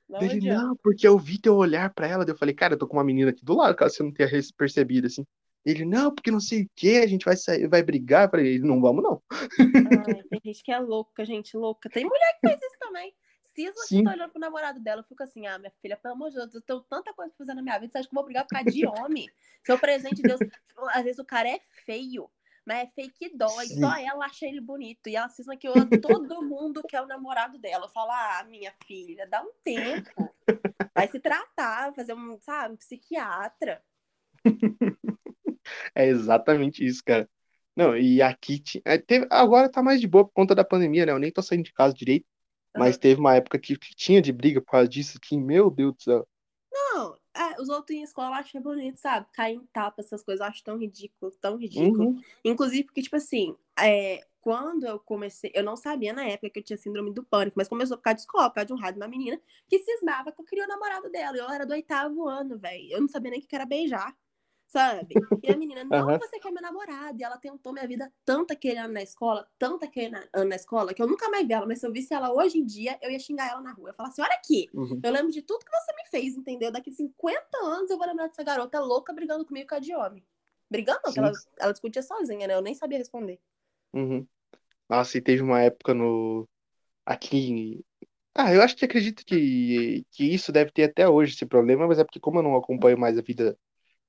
Speaker 2: Não
Speaker 1: Ele,
Speaker 2: adianta.
Speaker 1: não, porque eu vi teu olhar pra ela. Daí Eu falei, cara, eu tô com uma menina aqui do lado, caso você não tenha percebido, assim. Ele, não, porque não sei o que, a gente vai sair, vai brigar. Eu falei, não vamos, não.
Speaker 2: Ai, tem gente que é louca, gente louca. Tem mulher que faz isso também. Cisma que
Speaker 1: Sim.
Speaker 2: tá olhando pro namorado dela, eu fico assim, ah, minha filha, pelo amor de Deus, eu tenho tanta coisa pra fazer na minha vida, você acha que eu vou brigar por causa de homem? Seu presente de Deus, às vezes o cara é feio, mas é feio que dói,
Speaker 1: Sim.
Speaker 2: só ela acha ele bonito. E ela cisma que eu, todo mundo quer o namorado dela. Eu falo, ah, minha filha, dá um tempo. Vai se tratar, fazer um, sabe, um psiquiatra.
Speaker 1: É exatamente isso, cara. Não, e aqui é, teve, agora tá mais de boa por conta da pandemia, né? Eu nem tô saindo de casa direito, mas teve uma época que, que tinha de briga por causa disso, que, meu Deus do céu.
Speaker 2: Não, é, os outros em escola acham bonito, sabe? Cair em tapa, essas coisas, eu acho tão ridículo, tão ridículo.
Speaker 1: Uhum,
Speaker 2: Inclusive, porque, tipo assim, é, quando eu comecei, eu não sabia na época que eu tinha síndrome do pânico, mas começou por causa de escola, por causa de um rádio de uma menina que cismava que eu queria o namorado dela. E eu era do oitavo ano, velho. Eu não sabia nem o que era beijar, sabe? E a menina, não,
Speaker 1: aham.
Speaker 2: você quer meu namorado. E ela tentou minha vida tanto aquele ano na escola, tanto aquele ano na escola, que eu nunca mais vi ela. Mas se eu visse ela hoje em dia, eu ia xingar ela na rua. Eu falar assim: olha aqui,
Speaker 1: uhum.
Speaker 2: eu lembro de tudo que você me fez, entendeu? Daqui 50 anos eu vou lembrar dessa garota louca brigando comigo com a de homem. Brigando não, ela, ela discutia sozinha, né? Eu nem sabia responder.
Speaker 1: Uhum. Nossa, e teve uma época no aqui. Ah, eu acho que acredito que, que isso deve ter até hoje esse problema, mas é porque como eu não acompanho mais a vida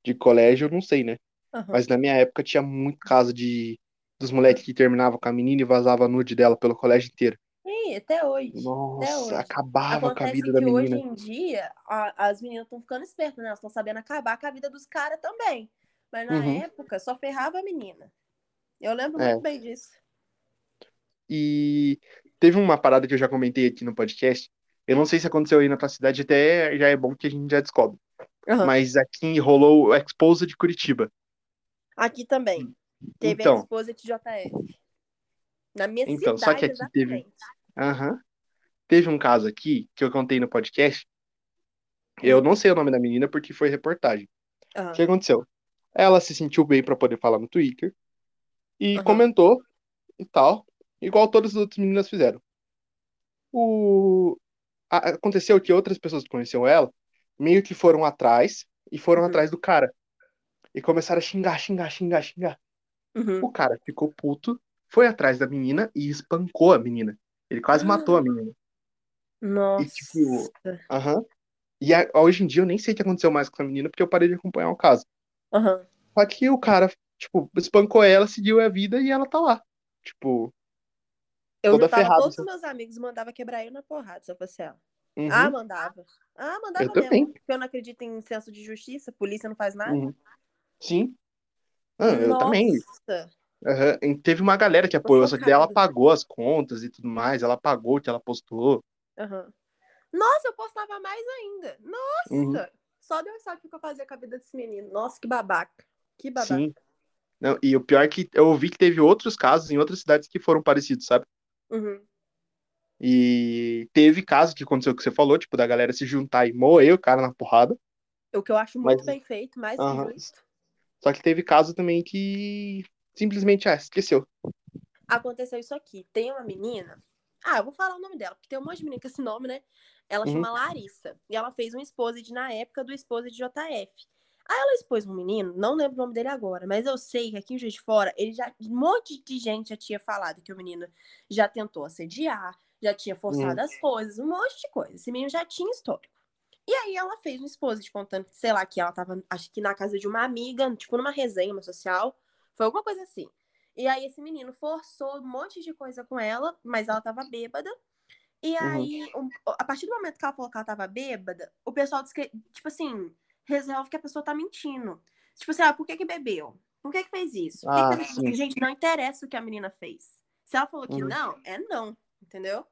Speaker 1: de colégio, eu não sei, né?
Speaker 2: Aham.
Speaker 1: Mas na minha época tinha muito caso de dos moleques que terminavam com a menina e vazava nude dela pelo colégio inteiro.
Speaker 2: E até hoje. Até
Speaker 1: Nossa,
Speaker 2: hoje.
Speaker 1: acabava com a
Speaker 2: Acontece
Speaker 1: vida da
Speaker 2: que hoje
Speaker 1: menina.
Speaker 2: em dia a- as meninas estão ficando espertas, né? Elas estão sabendo acabar com a vida dos caras também. Mas na
Speaker 1: Uhum.
Speaker 2: época só ferrava a menina. Eu lembro
Speaker 1: É.
Speaker 2: muito bem disso.
Speaker 1: E teve uma parada que eu já comentei aqui no podcast. Eu não sei se aconteceu aí na tua cidade, até já é bom que a gente já descobre.
Speaker 2: Aham.
Speaker 1: Mas aqui rolou o Exposa de Curitiba.
Speaker 2: Aqui também. Teve a
Speaker 1: Então,
Speaker 2: Exposit JF. Na minha
Speaker 1: então, só que
Speaker 2: cidade,
Speaker 1: aqui teve, aham, teve um caso aqui que eu contei no podcast. Eu não sei o nome da menina porque foi reportagem. O
Speaker 2: Aham.
Speaker 1: que aconteceu? Ela se sentiu bem pra poder falar no Twitter e
Speaker 2: Aham.
Speaker 1: comentou e tal, igual todas as outras meninas fizeram. O... Aconteceu que outras pessoas que conheciam ela meio que foram atrás e foram
Speaker 2: Uhum.
Speaker 1: atrás do cara. E começaram a xingar, xingar, xingar, xingar.
Speaker 2: Uhum.
Speaker 1: O cara ficou puto, foi atrás da menina e espancou a menina. Ele quase matou a menina.
Speaker 2: Nossa.
Speaker 1: E tipo, aham. E a- hoje em dia eu nem sei o que aconteceu mais com essa menina porque eu parei de acompanhar o caso.
Speaker 2: Aham.
Speaker 1: Só que o cara, tipo, espancou ela, seguiu a vida e ela tá lá. Tipo,
Speaker 2: Eu
Speaker 1: Toda ferrada,
Speaker 2: todos os meus amigos mandava quebrar eu na porrada, se eu fosse ela.
Speaker 1: Uhum,
Speaker 2: Ah, mandava. Ah, mandava
Speaker 1: eu
Speaker 2: mesmo.
Speaker 1: também.
Speaker 2: Porque eu não acredito em senso de justiça, polícia não faz nada.
Speaker 1: Uhum. Sim. Ah, eu também. E Teve uma galera que apoiou, só que ela
Speaker 2: focada.
Speaker 1: pagou as contas e tudo mais, ela pagou o que ela postou.
Speaker 2: Aham. Nossa, eu postava mais ainda. Nossa.
Speaker 1: Uhum.
Speaker 2: Só Deus sabe o que eu fazia com a vida desse menino. Nossa, que babaca. Que babaca.
Speaker 1: Sim. Não, e o pior é que eu ouvi que teve outros casos em outras cidades que foram parecidos, sabe?
Speaker 2: Uhum.
Speaker 1: E teve caso que aconteceu o que você falou, tipo, da galera se juntar e moer o cara na porrada.
Speaker 2: O que eu acho muito
Speaker 1: Mas-
Speaker 2: bem feito, mais que justo.
Speaker 1: Só que teve caso também que simplesmente, ah, esqueceu.
Speaker 2: Aconteceu isso aqui. Tem uma menina. Ah, eu vou falar o nome dela, porque tem um monte de menina com esse nome, né? Ela
Speaker 1: Uhum.
Speaker 2: chama Larissa. E ela fez um exposit na época do exposit JF. Aí ela expôs um menino, não lembro o nome dele agora, mas eu sei que aqui em Juiz de Fora, ele já, um monte de gente já tinha falado que o menino já tentou assediar, já tinha forçado as coisas, um monte de coisa. Esse menino já tinha histórico. E aí ela fez um exposit contando, que, sei lá, que ela tava, acho que na casa de uma amiga, tipo numa resenha, uma social, foi alguma coisa assim. E aí esse menino forçou um monte de coisa com ela, mas ela tava bêbada. E
Speaker 1: Uhum.
Speaker 2: aí, um- a partir do momento que ela falou que ela tava bêbada, o pessoal disse que, tipo assim, resolve que a pessoa tá mentindo. Tipo assim, ah, por que que bebeu? Por que que fez isso? Que que
Speaker 1: Ah,
Speaker 2: fez isso?
Speaker 1: sim.
Speaker 2: Gente, não interessa o que a menina fez. Se ela falou que
Speaker 1: Uhum.
Speaker 2: não, é não, entendeu?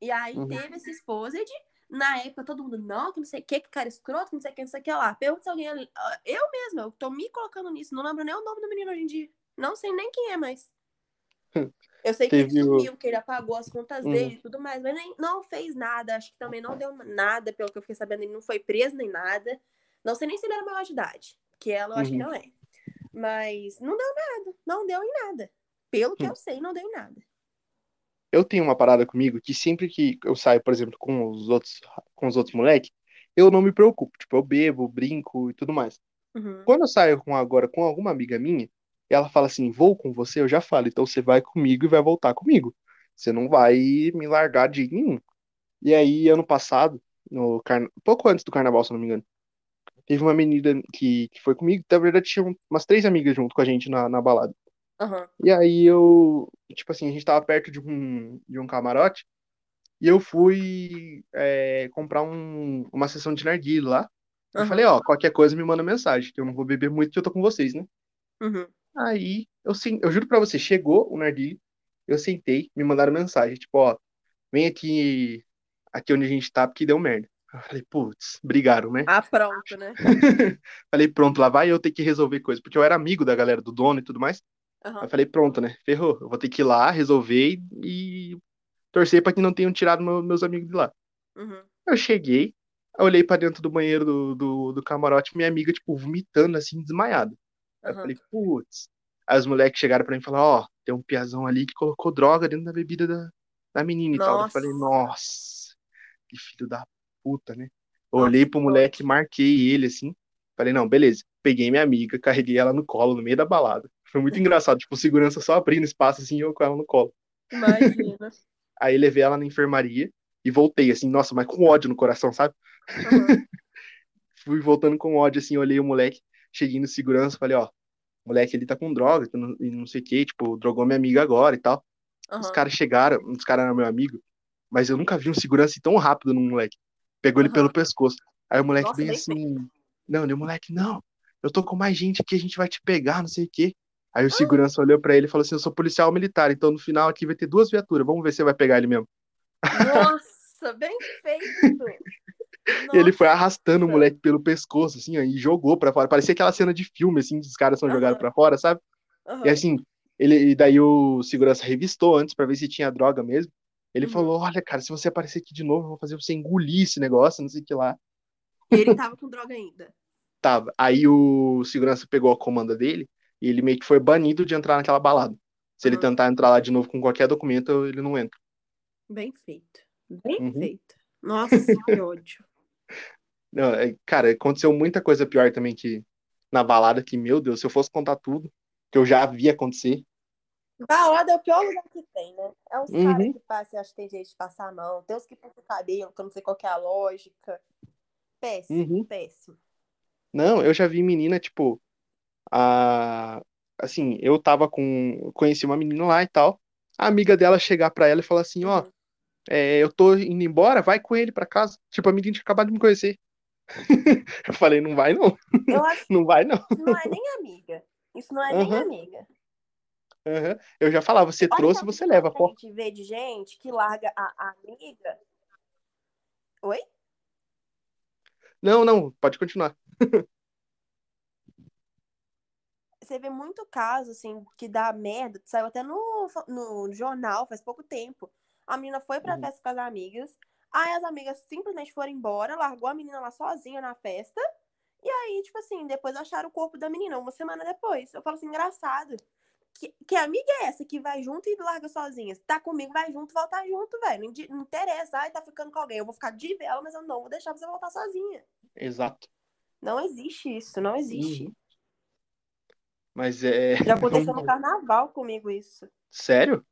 Speaker 2: E aí
Speaker 1: Uhum.
Speaker 2: teve esse exposed. Na época, todo mundo, não, que não sei o que, que cara escroto, que não sei o que, não sei o que lá. Pergunta se alguém. ali- ah, Eu mesma, eu tô me colocando nisso. Não lembro nem o nome do menino hoje em dia. Não sei nem quem é mais. Eu sei que ele sumiu, que ele apagou as contas
Speaker 1: Uhum.
Speaker 2: dele e tudo mais, mas nem, não fez nada. Acho que também não deu nada, pelo que eu fiquei sabendo, ele não foi preso nem nada. Não sei nem se ele era maior de idade, que ela eu acho que
Speaker 1: Uhum.
Speaker 2: não é. Mas não deu nada, não deu em nada. Pelo que
Speaker 1: Hum.
Speaker 2: eu sei, não deu em nada.
Speaker 1: Eu tenho uma parada comigo que sempre que eu saio, por exemplo, com os outros, com os outros moleques, eu não me preocupo. Tipo, eu bebo, brinco e tudo mais.
Speaker 2: Uhum.
Speaker 1: Quando eu saio com agora com alguma amiga minha, ela fala assim, vou com você, eu já falo, então você vai comigo e vai voltar comigo. Você não vai me largar de nenhum. E aí, ano passado, no carna... pouco antes do carnaval, se não me engano, teve uma menina que, que foi comigo, na verdade tinha umas três amigas junto com a gente na, na balada.
Speaker 2: Aham.
Speaker 1: E aí eu, tipo assim, a gente tava perto de um, de um camarote, e eu fui é, comprar um- uma sessão de narguilé lá. Eu
Speaker 2: Aham.
Speaker 1: falei, ó, qualquer coisa me manda mensagem, que eu não vou beber muito, que eu tô com vocês, né?
Speaker 2: Uhum.
Speaker 1: Aí, eu, sen- eu juro pra você, chegou o narguilé, eu sentei, me mandaram mensagem, tipo, ó, vem aqui, aqui onde a gente tá, porque deu merda. Eu falei, putz, brigaram, né?
Speaker 2: Ah, pronto, né?
Speaker 1: Falei, pronto, lá vai eu ter que resolver coisa, porque eu era amigo da galera do dono e tudo mais.
Speaker 2: Aham.
Speaker 1: Aí falei, pronto, né? Ferrou, eu vou ter que ir lá, resolver e, torcer pra que não tenham tirado meu- meus amigos de lá.
Speaker 2: Uhum.
Speaker 1: Eu cheguei, eu olhei pra dentro do banheiro do, do, do camarote, minha amiga, tipo, vomitando, assim, desmaiada. Aí eu
Speaker 2: Aham.
Speaker 1: falei, putz. Aí os moleques chegaram pra mim e falaram, ó, tem um piazão ali que colocou droga dentro da bebida da, da menina e tal. Eu
Speaker 2: Nossa.
Speaker 1: falei, nossa, que filho da puta, né? Eu
Speaker 2: Nossa,
Speaker 1: olhei pro
Speaker 2: que
Speaker 1: moleque, marquei ele, assim. Falei, não, beleza. Peguei minha amiga, carreguei ela no colo, no meio da balada. Foi muito engraçado, tipo, segurança só abrindo espaço, assim, e eu com ela no colo.
Speaker 2: Imagina.
Speaker 1: Aí levei ela na enfermaria e voltei, assim, nossa, mas com ódio no coração, sabe?
Speaker 2: Aham.
Speaker 1: Fui voltando com ódio, assim, olhei o moleque, cheguei no segurança, falei, ó, o moleque ele tá com droga, que e não sei o que, tipo, drogou minha amiga agora e tal. Os
Speaker 2: Aham.
Speaker 1: caras chegaram, os caras eram meu amigo, mas eu nunca vi um segurança tão rápido no moleque. Pegou ele
Speaker 2: Aham.
Speaker 1: pelo pescoço. Aí o moleque
Speaker 2: Nossa,
Speaker 1: bem assim, não, deu moleque, não, eu tô com mais gente aqui, a gente vai te pegar, não sei o quê. Aí o segurança olhou pra ele e falou assim, eu sou policial militar, então no final aqui vai ter duas viaturas, vamos ver se você vai pegar ele mesmo.
Speaker 2: Nossa, bem feito.
Speaker 1: Ele foi
Speaker 2: Nossa.
Speaker 1: arrastando o moleque pelo pescoço, assim, ó, e jogou pra fora. Parecia aquela cena de filme, assim, dos caras são jogados
Speaker 2: Aham.
Speaker 1: pra fora, sabe?
Speaker 2: Aham.
Speaker 1: E assim, ele, e daí o segurança revistou antes pra ver se tinha droga mesmo. Ele
Speaker 2: Uhum.
Speaker 1: falou: Olha, cara, se você aparecer aqui de novo, eu vou fazer você engolir esse negócio, não sei o que lá.
Speaker 2: E ele tava com droga ainda.
Speaker 1: Tava. Aí o segurança pegou a comanda dele e ele meio que foi banido de entrar naquela balada. Se ele
Speaker 2: Aham.
Speaker 1: tentar entrar lá de novo com qualquer documento, ele não entra.
Speaker 2: Bem feito. Bem
Speaker 1: Uhum.
Speaker 2: feito. Nossa, que ódio.
Speaker 1: Não, é, cara, aconteceu muita coisa pior também que na balada, que, meu Deus, se eu fosse contar tudo, que eu já vi acontecer.
Speaker 2: Balada é o pior lugar que tem, né? É uns
Speaker 1: Uhum.
Speaker 2: caras que passam, acho que tem jeito de passar a mão. Tem uns que passam o cabelo, que eu não sei qual que é a lógica. Péssimo,
Speaker 1: Uhum.
Speaker 2: péssimo.
Speaker 1: Não, eu já vi menina, tipo, a... assim, eu tava com, conheci uma menina lá e tal, a amiga dela chegar pra ela e falar assim, ó,
Speaker 2: Uhum.
Speaker 1: é, eu tô indo embora, vai com ele pra casa. Tipo, a menina tinha acabado de me conhecer. Eu falei, não vai não, não vai não.
Speaker 2: que não é nem amiga. Isso não é nem
Speaker 1: Aham.
Speaker 2: amiga.
Speaker 1: Aham. Eu já falava, você
Speaker 2: Olha
Speaker 1: trouxe, você leva,
Speaker 2: a gente vê de gente que larga a, a amiga. Oi?
Speaker 1: Não, não, pode continuar.
Speaker 2: Você vê muito caso, assim, que dá merda. Saiu até no, no jornal faz pouco tempo. A menina foi pra
Speaker 1: Uhum.
Speaker 2: festa com as amigas. Aí as amigas simplesmente foram embora, largou a menina lá sozinha na festa. E aí, tipo assim, depois acharam o corpo da menina, uma semana depois. Eu falo assim, engraçado. Que, que amiga é essa que vai junto e larga sozinha? Se tá comigo, vai junto, volta junto, velho. Não, não interessa, ai, tá ficando com alguém. Eu vou ficar de vela, mas eu não vou deixar você voltar sozinha.
Speaker 1: Exato.
Speaker 2: Não existe isso, não existe.
Speaker 1: Uhum. Mas é.
Speaker 2: Já aconteceu no carnaval comigo isso.
Speaker 1: Sério?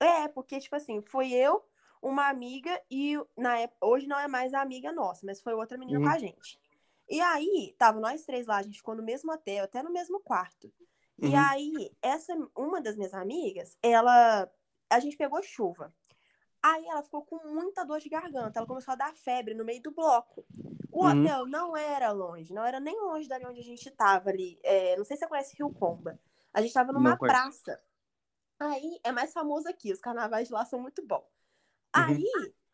Speaker 2: É, porque, tipo assim, foi eu, uma amiga e na época, hoje não é mais a amiga nossa, mas foi outra menina
Speaker 1: Uhum.
Speaker 2: com a gente. E aí, tava nós três lá, a gente ficou no mesmo hotel, até no mesmo quarto. E
Speaker 1: Uhum.
Speaker 2: aí, essa, uma das minhas amigas, ela, a gente pegou chuva. Aí ela ficou com muita dor de garganta, ela começou a dar febre no meio do bloco. O
Speaker 1: Uhum.
Speaker 2: hotel não era longe, não era nem longe dali onde a gente tava ali. É, não sei se você conhece Rio Comba. A gente tava numa praça. Aí é mais famoso aqui, os carnavais de lá são muito bons. Aí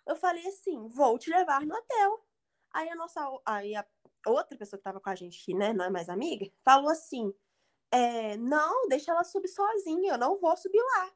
Speaker 2: eu falei assim: vou te levar no hotel. Aí a nossa. Aí a outra pessoa que tava com a gente, que né, não é mais amiga, falou assim: é, não, deixa ela subir sozinha, eu não vou subir lá.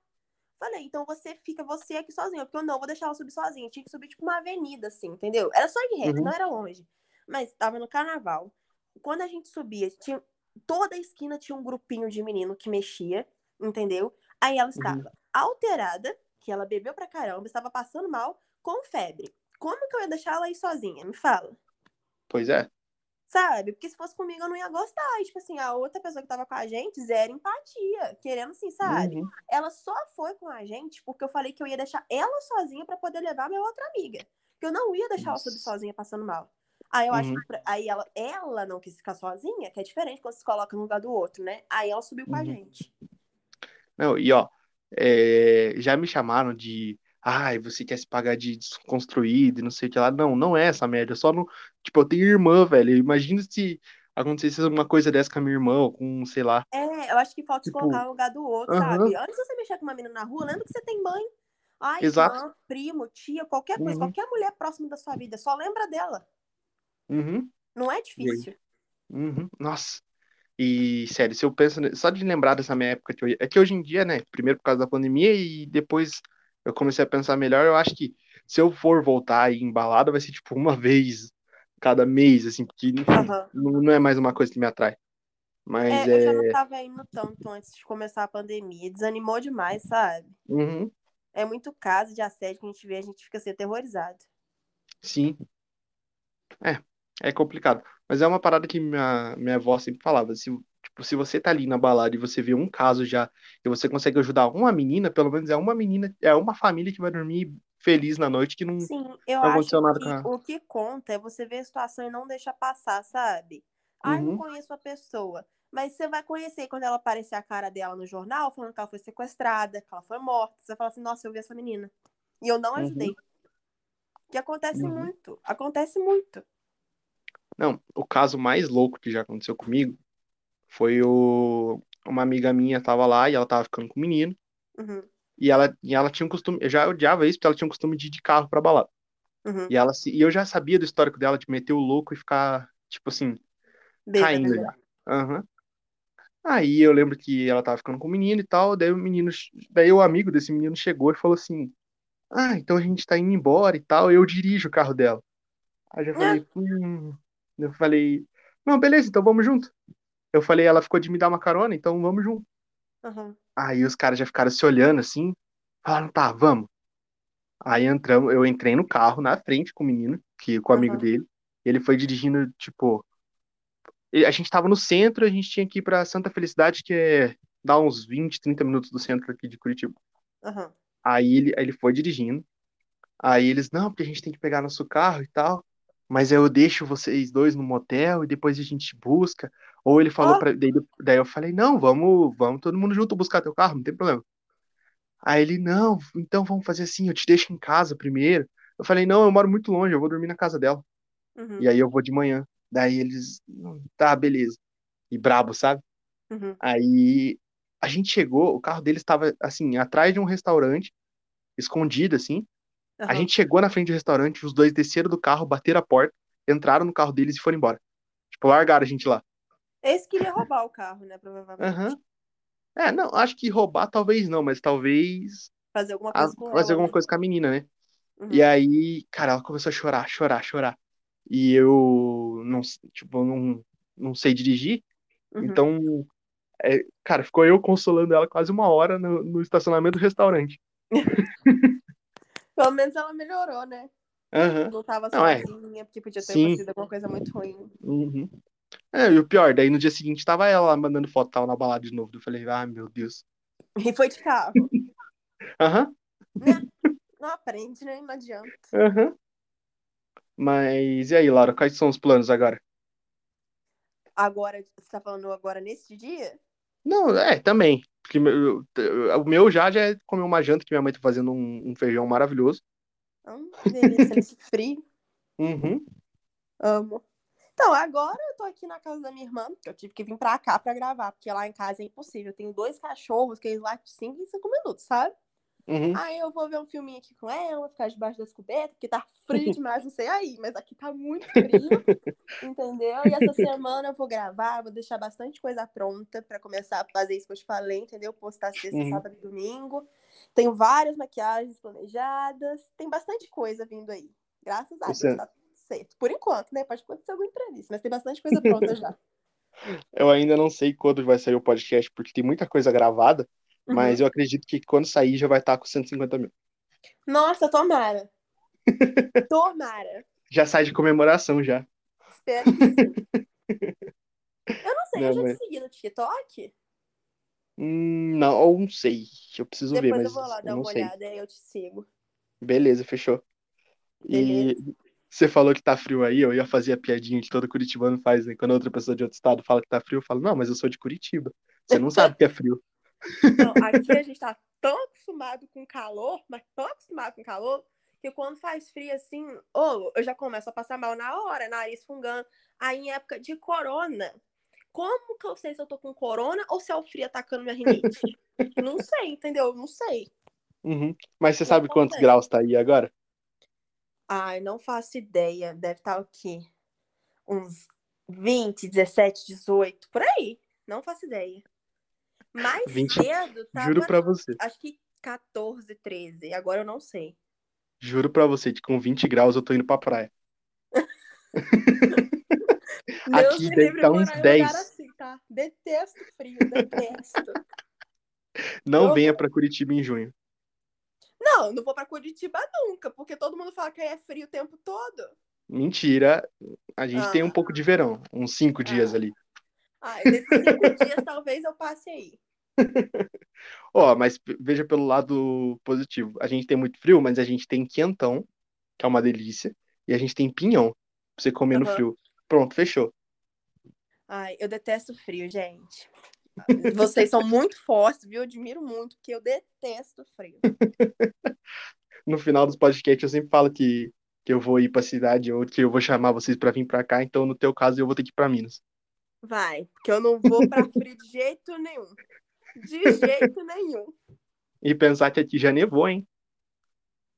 Speaker 2: Falei, então você fica você aqui sozinha, porque eu não vou deixar ela subir sozinha. tinha que subir tipo uma avenida, assim, entendeu? Era só em reto,
Speaker 1: Uhum.
Speaker 2: não era longe. Mas tava no carnaval. Quando a gente subia, tinha toda a esquina tinha um grupinho de menino que mexia, entendeu? Aí ela estava alterada, que ela bebeu pra caramba, estava passando mal, com febre. Como que eu ia deixar ela aí sozinha? Me fala.
Speaker 1: Pois é.
Speaker 2: Sabe? Porque se fosse comigo eu não ia gostar. E, tipo assim, a outra pessoa que tava com a gente, zero empatia. Querendo assim, sabe?
Speaker 1: Uhum.
Speaker 2: Ela só foi com a gente porque eu falei que eu ia deixar ela sozinha pra poder levar minha outra amiga. Que eu não ia deixar ela subir
Speaker 1: Nossa.
Speaker 2: sozinha passando mal. Aí eu acho
Speaker 1: Uhum.
Speaker 2: que pra- aí ela, ela não quis ficar sozinha, que é diferente quando se coloca no lugar do outro, né? Aí ela subiu com a
Speaker 1: Uhum.
Speaker 2: gente.
Speaker 1: Não, e ó, é, já me chamaram de. Ai, você quer se pagar de desconstruído e não sei o que lá. Não, não é essa merda. Só não. Tipo, eu tenho irmã, velho. Imagina se acontecesse uma coisa dessa com a minha irmã, ou com, sei lá.
Speaker 2: É, eu acho que falta se
Speaker 1: Tipo,
Speaker 2: colocar no lugar do outro,
Speaker 1: aham.
Speaker 2: sabe? Antes de você mexer com uma menina na rua, lembra que você tem mãe. Ai,
Speaker 1: Exato.
Speaker 2: irmã, primo, tia, qualquer coisa,
Speaker 1: Uhum.
Speaker 2: qualquer mulher próxima da sua vida, só lembra dela.
Speaker 1: Uhum.
Speaker 2: Não é
Speaker 1: E
Speaker 2: difícil.
Speaker 1: Uhum. Nossa. E, sério, se eu penso. Só de lembrar dessa minha época. Que eu... É que hoje em dia, né? Primeiro por causa da pandemia e depois eu comecei a pensar melhor. Eu acho que se eu for voltar aí em balada, vai ser tipo uma vez cada mês, assim, porque,
Speaker 2: Aham.
Speaker 1: não, não é mais uma coisa que me atrai. Mas
Speaker 2: É, eu já
Speaker 1: é.
Speaker 2: não tava indo tanto antes de começar a pandemia. Desanimou demais, sabe?
Speaker 1: Uhum,
Speaker 2: É muito caso de assédio que a gente vê, a gente fica assim, aterrorizado.
Speaker 1: sim. É, é complicado. Mas é uma parada que minha, minha avó sempre falava. Se, tipo, se você tá ali na balada e você vê um caso já e você consegue ajudar uma menina, pelo menos é uma menina, é uma família que vai dormir feliz na noite que não,
Speaker 2: Sim, eu
Speaker 1: não
Speaker 2: acho
Speaker 1: aconteceu nada
Speaker 2: que
Speaker 1: com ela.
Speaker 2: o que conta é você ver a situação e não deixar passar, sabe? Não
Speaker 1: Uhum,
Speaker 2: conheço a pessoa. Mas você vai conhecer quando ela aparecer a cara dela no jornal, falando que ela foi sequestrada, que ela foi morta. Você vai falar assim, nossa, eu vi essa menina. E eu não
Speaker 1: uhum,
Speaker 2: ajudei. Que acontece
Speaker 1: uhum.
Speaker 2: muito. Acontece muito.
Speaker 1: Não, o caso mais louco que já aconteceu comigo foi o, uma amiga minha tava lá e ela tava ficando com um menino
Speaker 2: Uhum,
Speaker 1: e ela, e ela tinha um costume, eu já odiava isso porque ela tinha um costume de ir de carro pra balada.
Speaker 2: uhum.
Speaker 1: E ela se, e eu já sabia do histórico dela de meter o louco e ficar, tipo assim, caindo
Speaker 2: já.
Speaker 1: já. Aham. Aí eu lembro que ela tava ficando com o menino e tal, daí o menino, daí o amigo desse menino chegou e falou assim: "Ah, então a gente tá indo embora e tal, eu dirijo o carro dela". Aí eu já falei: "Hum". Eu falei: "Não, beleza, então vamos junto". Eu falei: "Ela ficou de me dar uma carona, então vamos junto".
Speaker 2: uhum,
Speaker 1: Aí os caras já ficaram se olhando assim, falaram: "Tá, vamos". Aí entramos, eu entrei no carro na frente com o menino, que com o amigo
Speaker 2: uhum,
Speaker 1: dele. E ele foi dirigindo, tipo, a gente tava no centro, a gente tinha que ir pra Santa Felicidade, que é dá uns 20, 30 minutos do centro aqui de Curitiba.
Speaker 2: uhum,
Speaker 1: Aí ele, aí ele foi dirigindo. Aí eles, não, porque a gente tem que pegar nosso carro e tal. Mas eu deixo vocês dois no motel e depois a gente busca. Ou ele falou
Speaker 2: Ó,
Speaker 1: pra. Daí, daí eu falei, não, vamos, vamos todo mundo junto buscar teu carro, não tem problema. Aí ele, não, então vamos fazer assim, eu te deixo em casa primeiro. Eu falei, não, eu moro muito longe, eu vou dormir na casa dela.
Speaker 2: uhum,
Speaker 1: E aí eu vou de manhã. Daí eles, "Hum, tá, beleza. E brabo, sabe?
Speaker 2: uhum,
Speaker 1: Aí a gente chegou, o carro deles estava assim, atrás de um restaurante, escondido assim. A
Speaker 2: uhum.
Speaker 1: gente chegou na frente do restaurante, os dois desceram do carro, bateram a porta, entraram no carro deles e foram embora. Tipo, largaram a gente lá.
Speaker 2: Esse queria roubar o carro, né? Provavelmente.
Speaker 1: Aham. É, não, acho que roubar talvez não, mas talvez
Speaker 2: Fazer alguma
Speaker 1: a-
Speaker 2: coisa com
Speaker 1: fazer
Speaker 2: ela,
Speaker 1: alguma
Speaker 2: né?
Speaker 1: coisa com a menina, né? E
Speaker 2: Uhum,
Speaker 1: aí, cara, ela começou a chorar, chorar, chorar. E eu não, tipo, não, não sei dirigir,
Speaker 2: uhum.
Speaker 1: então, é, cara, ficou eu consolando ela quase uma hora no, no estacionamento do restaurante.
Speaker 2: Pelo menos ela melhorou, né?
Speaker 1: Aham.
Speaker 2: Não tava
Speaker 1: Não, é,
Speaker 2: sozinha, porque podia ter
Speaker 1: sim.
Speaker 2: acontecido alguma coisa muito ruim.
Speaker 1: Uhum. É, e o pior, daí no dia seguinte tava ela lá mandando foto, tava na balada de novo. Eu falei, ah, meu Deus.
Speaker 2: E foi de carro.
Speaker 1: Aham,
Speaker 2: Né? Não aprende, né? Não adianta.
Speaker 1: aham. Mas e aí, Laura, quais são os planos agora?
Speaker 2: Agora, você tá falando agora nesse dia?
Speaker 1: Não, é, também. Porque meu- o meu já, já é comer uma janta que minha mãe tá fazendo um, um feijão maravilhoso.
Speaker 2: Hum, que delícia, nesse frio.
Speaker 1: Uhum.
Speaker 2: Amo. Então, agora eu tô aqui na casa da minha irmã, porque eu tive que vir pra cá pra gravar, porque lá em casa é impossível. Eu tenho dois cachorros que eles latem 5 em 5 minutos, sabe?
Speaker 1: Uhum.
Speaker 2: Aí eu vou ver um filminho aqui com ela, ficar debaixo das cobertas, porque tá frio demais, não sei aí, mas aqui tá muito frio, entendeu? E essa semana eu vou gravar, vou deixar bastante coisa pronta pra começar a fazer isso que eu te falei, entendeu? Postar sexta,
Speaker 1: Uhum.
Speaker 2: sábado e domingo. Tenho várias maquiagens planejadas, tem bastante coisa vindo aí. Graças a
Speaker 1: Você-
Speaker 2: Deus, tá tudo certo. Por enquanto, né? Pode acontecer algum imprevisto, mas tem bastante coisa pronta já.
Speaker 1: Eu ainda não sei quando vai sair o podcast, porque tem muita coisa gravada,
Speaker 2: Uhum.
Speaker 1: mas eu acredito que quando sair já vai estar com 150 mil.
Speaker 2: Nossa, tomara. Tomara.
Speaker 1: Já sai de comemoração já.
Speaker 2: Espero que sim. Eu não sei,
Speaker 1: Não,
Speaker 2: eu já
Speaker 1: mas-
Speaker 2: te segui no TikTok?
Speaker 1: Hum, não, não sei. Eu preciso ver,
Speaker 2: Depois
Speaker 1: mas
Speaker 2: eu vou lá dar uma
Speaker 1: sei.
Speaker 2: olhada e eu te sigo.
Speaker 1: Beleza, fechou. E você falou que tá frio aí, eu ia fazer a piadinha que todo curitibano faz, né? Quando outra pessoa de outro estado fala que tá frio, eu falo, não, mas eu sou de Curitiba. Você não sabe que é frio.
Speaker 2: Aqui a gente tá tão acostumado com calor, mas tão acostumado com calor, que quando faz frio assim, ô, eu já começo a passar mal na hora, nariz fungando. Aí em época de corona, como que eu sei se eu tô com corona ou se é o frio atacando minha rinite? não sei, entendeu? Não sei.
Speaker 1: Uhum. Mas você
Speaker 2: Não
Speaker 1: sabe quantos graus tá aí agora?
Speaker 2: Ai, não faço ideia. Deve estar o quê? Uns 20, 17, 18, por aí. Não faço ideia. Mais
Speaker 1: 20,
Speaker 2: cedo tava,
Speaker 1: Juro pra você.
Speaker 2: acho que 14, 13. Agora eu não sei.
Speaker 1: Juro pra você que com 20 graus eu tô indo pra praia. Aqui deve
Speaker 2: livre
Speaker 1: tá uns
Speaker 2: morar em
Speaker 1: 10.
Speaker 2: lugar assim, tá? Detesto frio, detesto.
Speaker 1: Não
Speaker 2: Eu-
Speaker 1: venha pra Curitiba em junho.
Speaker 2: não, não vou pra Curitiba nunca, porque todo mundo fala que é frio o tempo todo.
Speaker 1: Mentira. A gente tem um
Speaker 2: Ah.
Speaker 1: pouco de verão, uns cinco dias
Speaker 2: Ah.
Speaker 1: ali.
Speaker 2: Ai, nesses cinco dias talvez eu passe aí.
Speaker 1: Ó, mas veja pelo lado positivo. A gente tem muito frio, mas a gente tem quentão, que é uma delícia, e a gente tem pinhão, pra você comer no frio. Pronto, fechou.
Speaker 2: Ai, eu detesto frio, gente. Vocês são muito fortes, viu? Eu admiro muito, porque eu detesto frio.
Speaker 1: No final dos podcasts eu sempre falo que, que eu vou ir pra cidade ou que eu vou chamar vocês pra vir pra cá, então no teu caso eu vou ter que ir pra Minas.
Speaker 2: Vai, porque eu não vou pra frio de jeito nenhum. De jeito nenhum.
Speaker 1: E pensar que aqui já nevou, hein?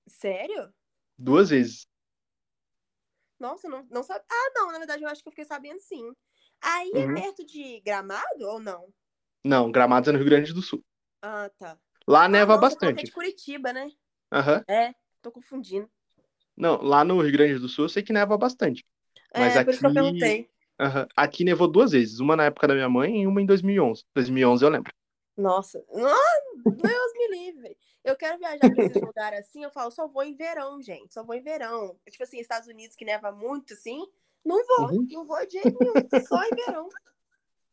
Speaker 2: Sério?
Speaker 1: Duas vezes.
Speaker 2: Nossa, não, não sabe. Ah, não, na verdade eu acho que eu fiquei sabendo sim. Aí
Speaker 1: Uhum.
Speaker 2: é perto de Gramado ou não?
Speaker 1: Não, Gramados é no Rio Grande do Sul.
Speaker 2: Ah, tá.
Speaker 1: Lá
Speaker 2: Ah,
Speaker 1: neva
Speaker 2: falou que é
Speaker 1: bastante.
Speaker 2: de Curitiba, né?
Speaker 1: Aham.
Speaker 2: É, tô confundindo.
Speaker 1: Não, lá no Rio Grande do Sul eu sei que neva bastante. Mas
Speaker 2: é, por isso que eu
Speaker 1: aqui-
Speaker 2: perguntei.
Speaker 1: Aham. Aqui nevou duas vezes, uma na época da minha mãe e uma em 2011. 2011 eu lembro.
Speaker 2: Nossa, ah, Deus me livre. Eu quero viajar pra esses lugares assim, eu falo, só vou em verão, gente. Só vou em verão. Tipo assim, Estados Unidos que neva muito, assim. Não vou,
Speaker 1: Uhum.
Speaker 2: não vou de jeito nenhum. Só em verão.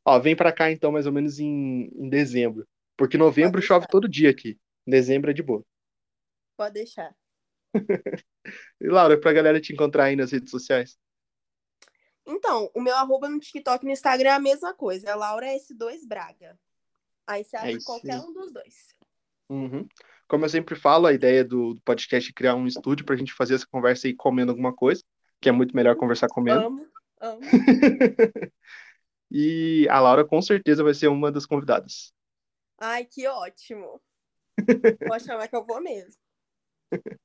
Speaker 1: Ó, vem pra cá então mais ou menos em, em dezembro. Porque novembro chove todo dia aqui. Em dezembro é de boa.
Speaker 2: Pode deixar.
Speaker 1: E Laura, pra galera te encontrar aí nas redes sociais.
Speaker 2: Então, o meu arroba no TikTok e no Instagram é a mesma coisa. É Laura S2 Braga. Aí você acha
Speaker 1: É
Speaker 2: qualquer um dos dois.
Speaker 1: Uhum. Como eu sempre falo, a ideia do, do podcast é criar um estúdio pra gente fazer essa conversa aí comendo alguma coisa, que é muito melhor conversar comendo.
Speaker 2: Amo, amo.
Speaker 1: E a Laura com certeza vai ser uma das convidadas.
Speaker 2: Ai, que ótimo. Pode chamar que eu vou mesmo.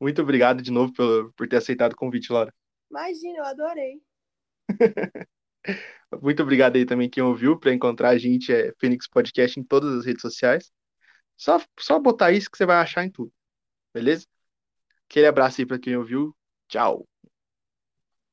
Speaker 1: Muito obrigado de novo por, por ter aceitado o convite, Laura.
Speaker 2: Imagina, eu adorei.
Speaker 1: Muito obrigado aí também quem ouviu. Para encontrar a gente é Fênix Podcast em todas as redes sociais. Só, só botar isso que você vai achar em tudo. Beleza? Aquele abraço aí para quem ouviu. Tchau.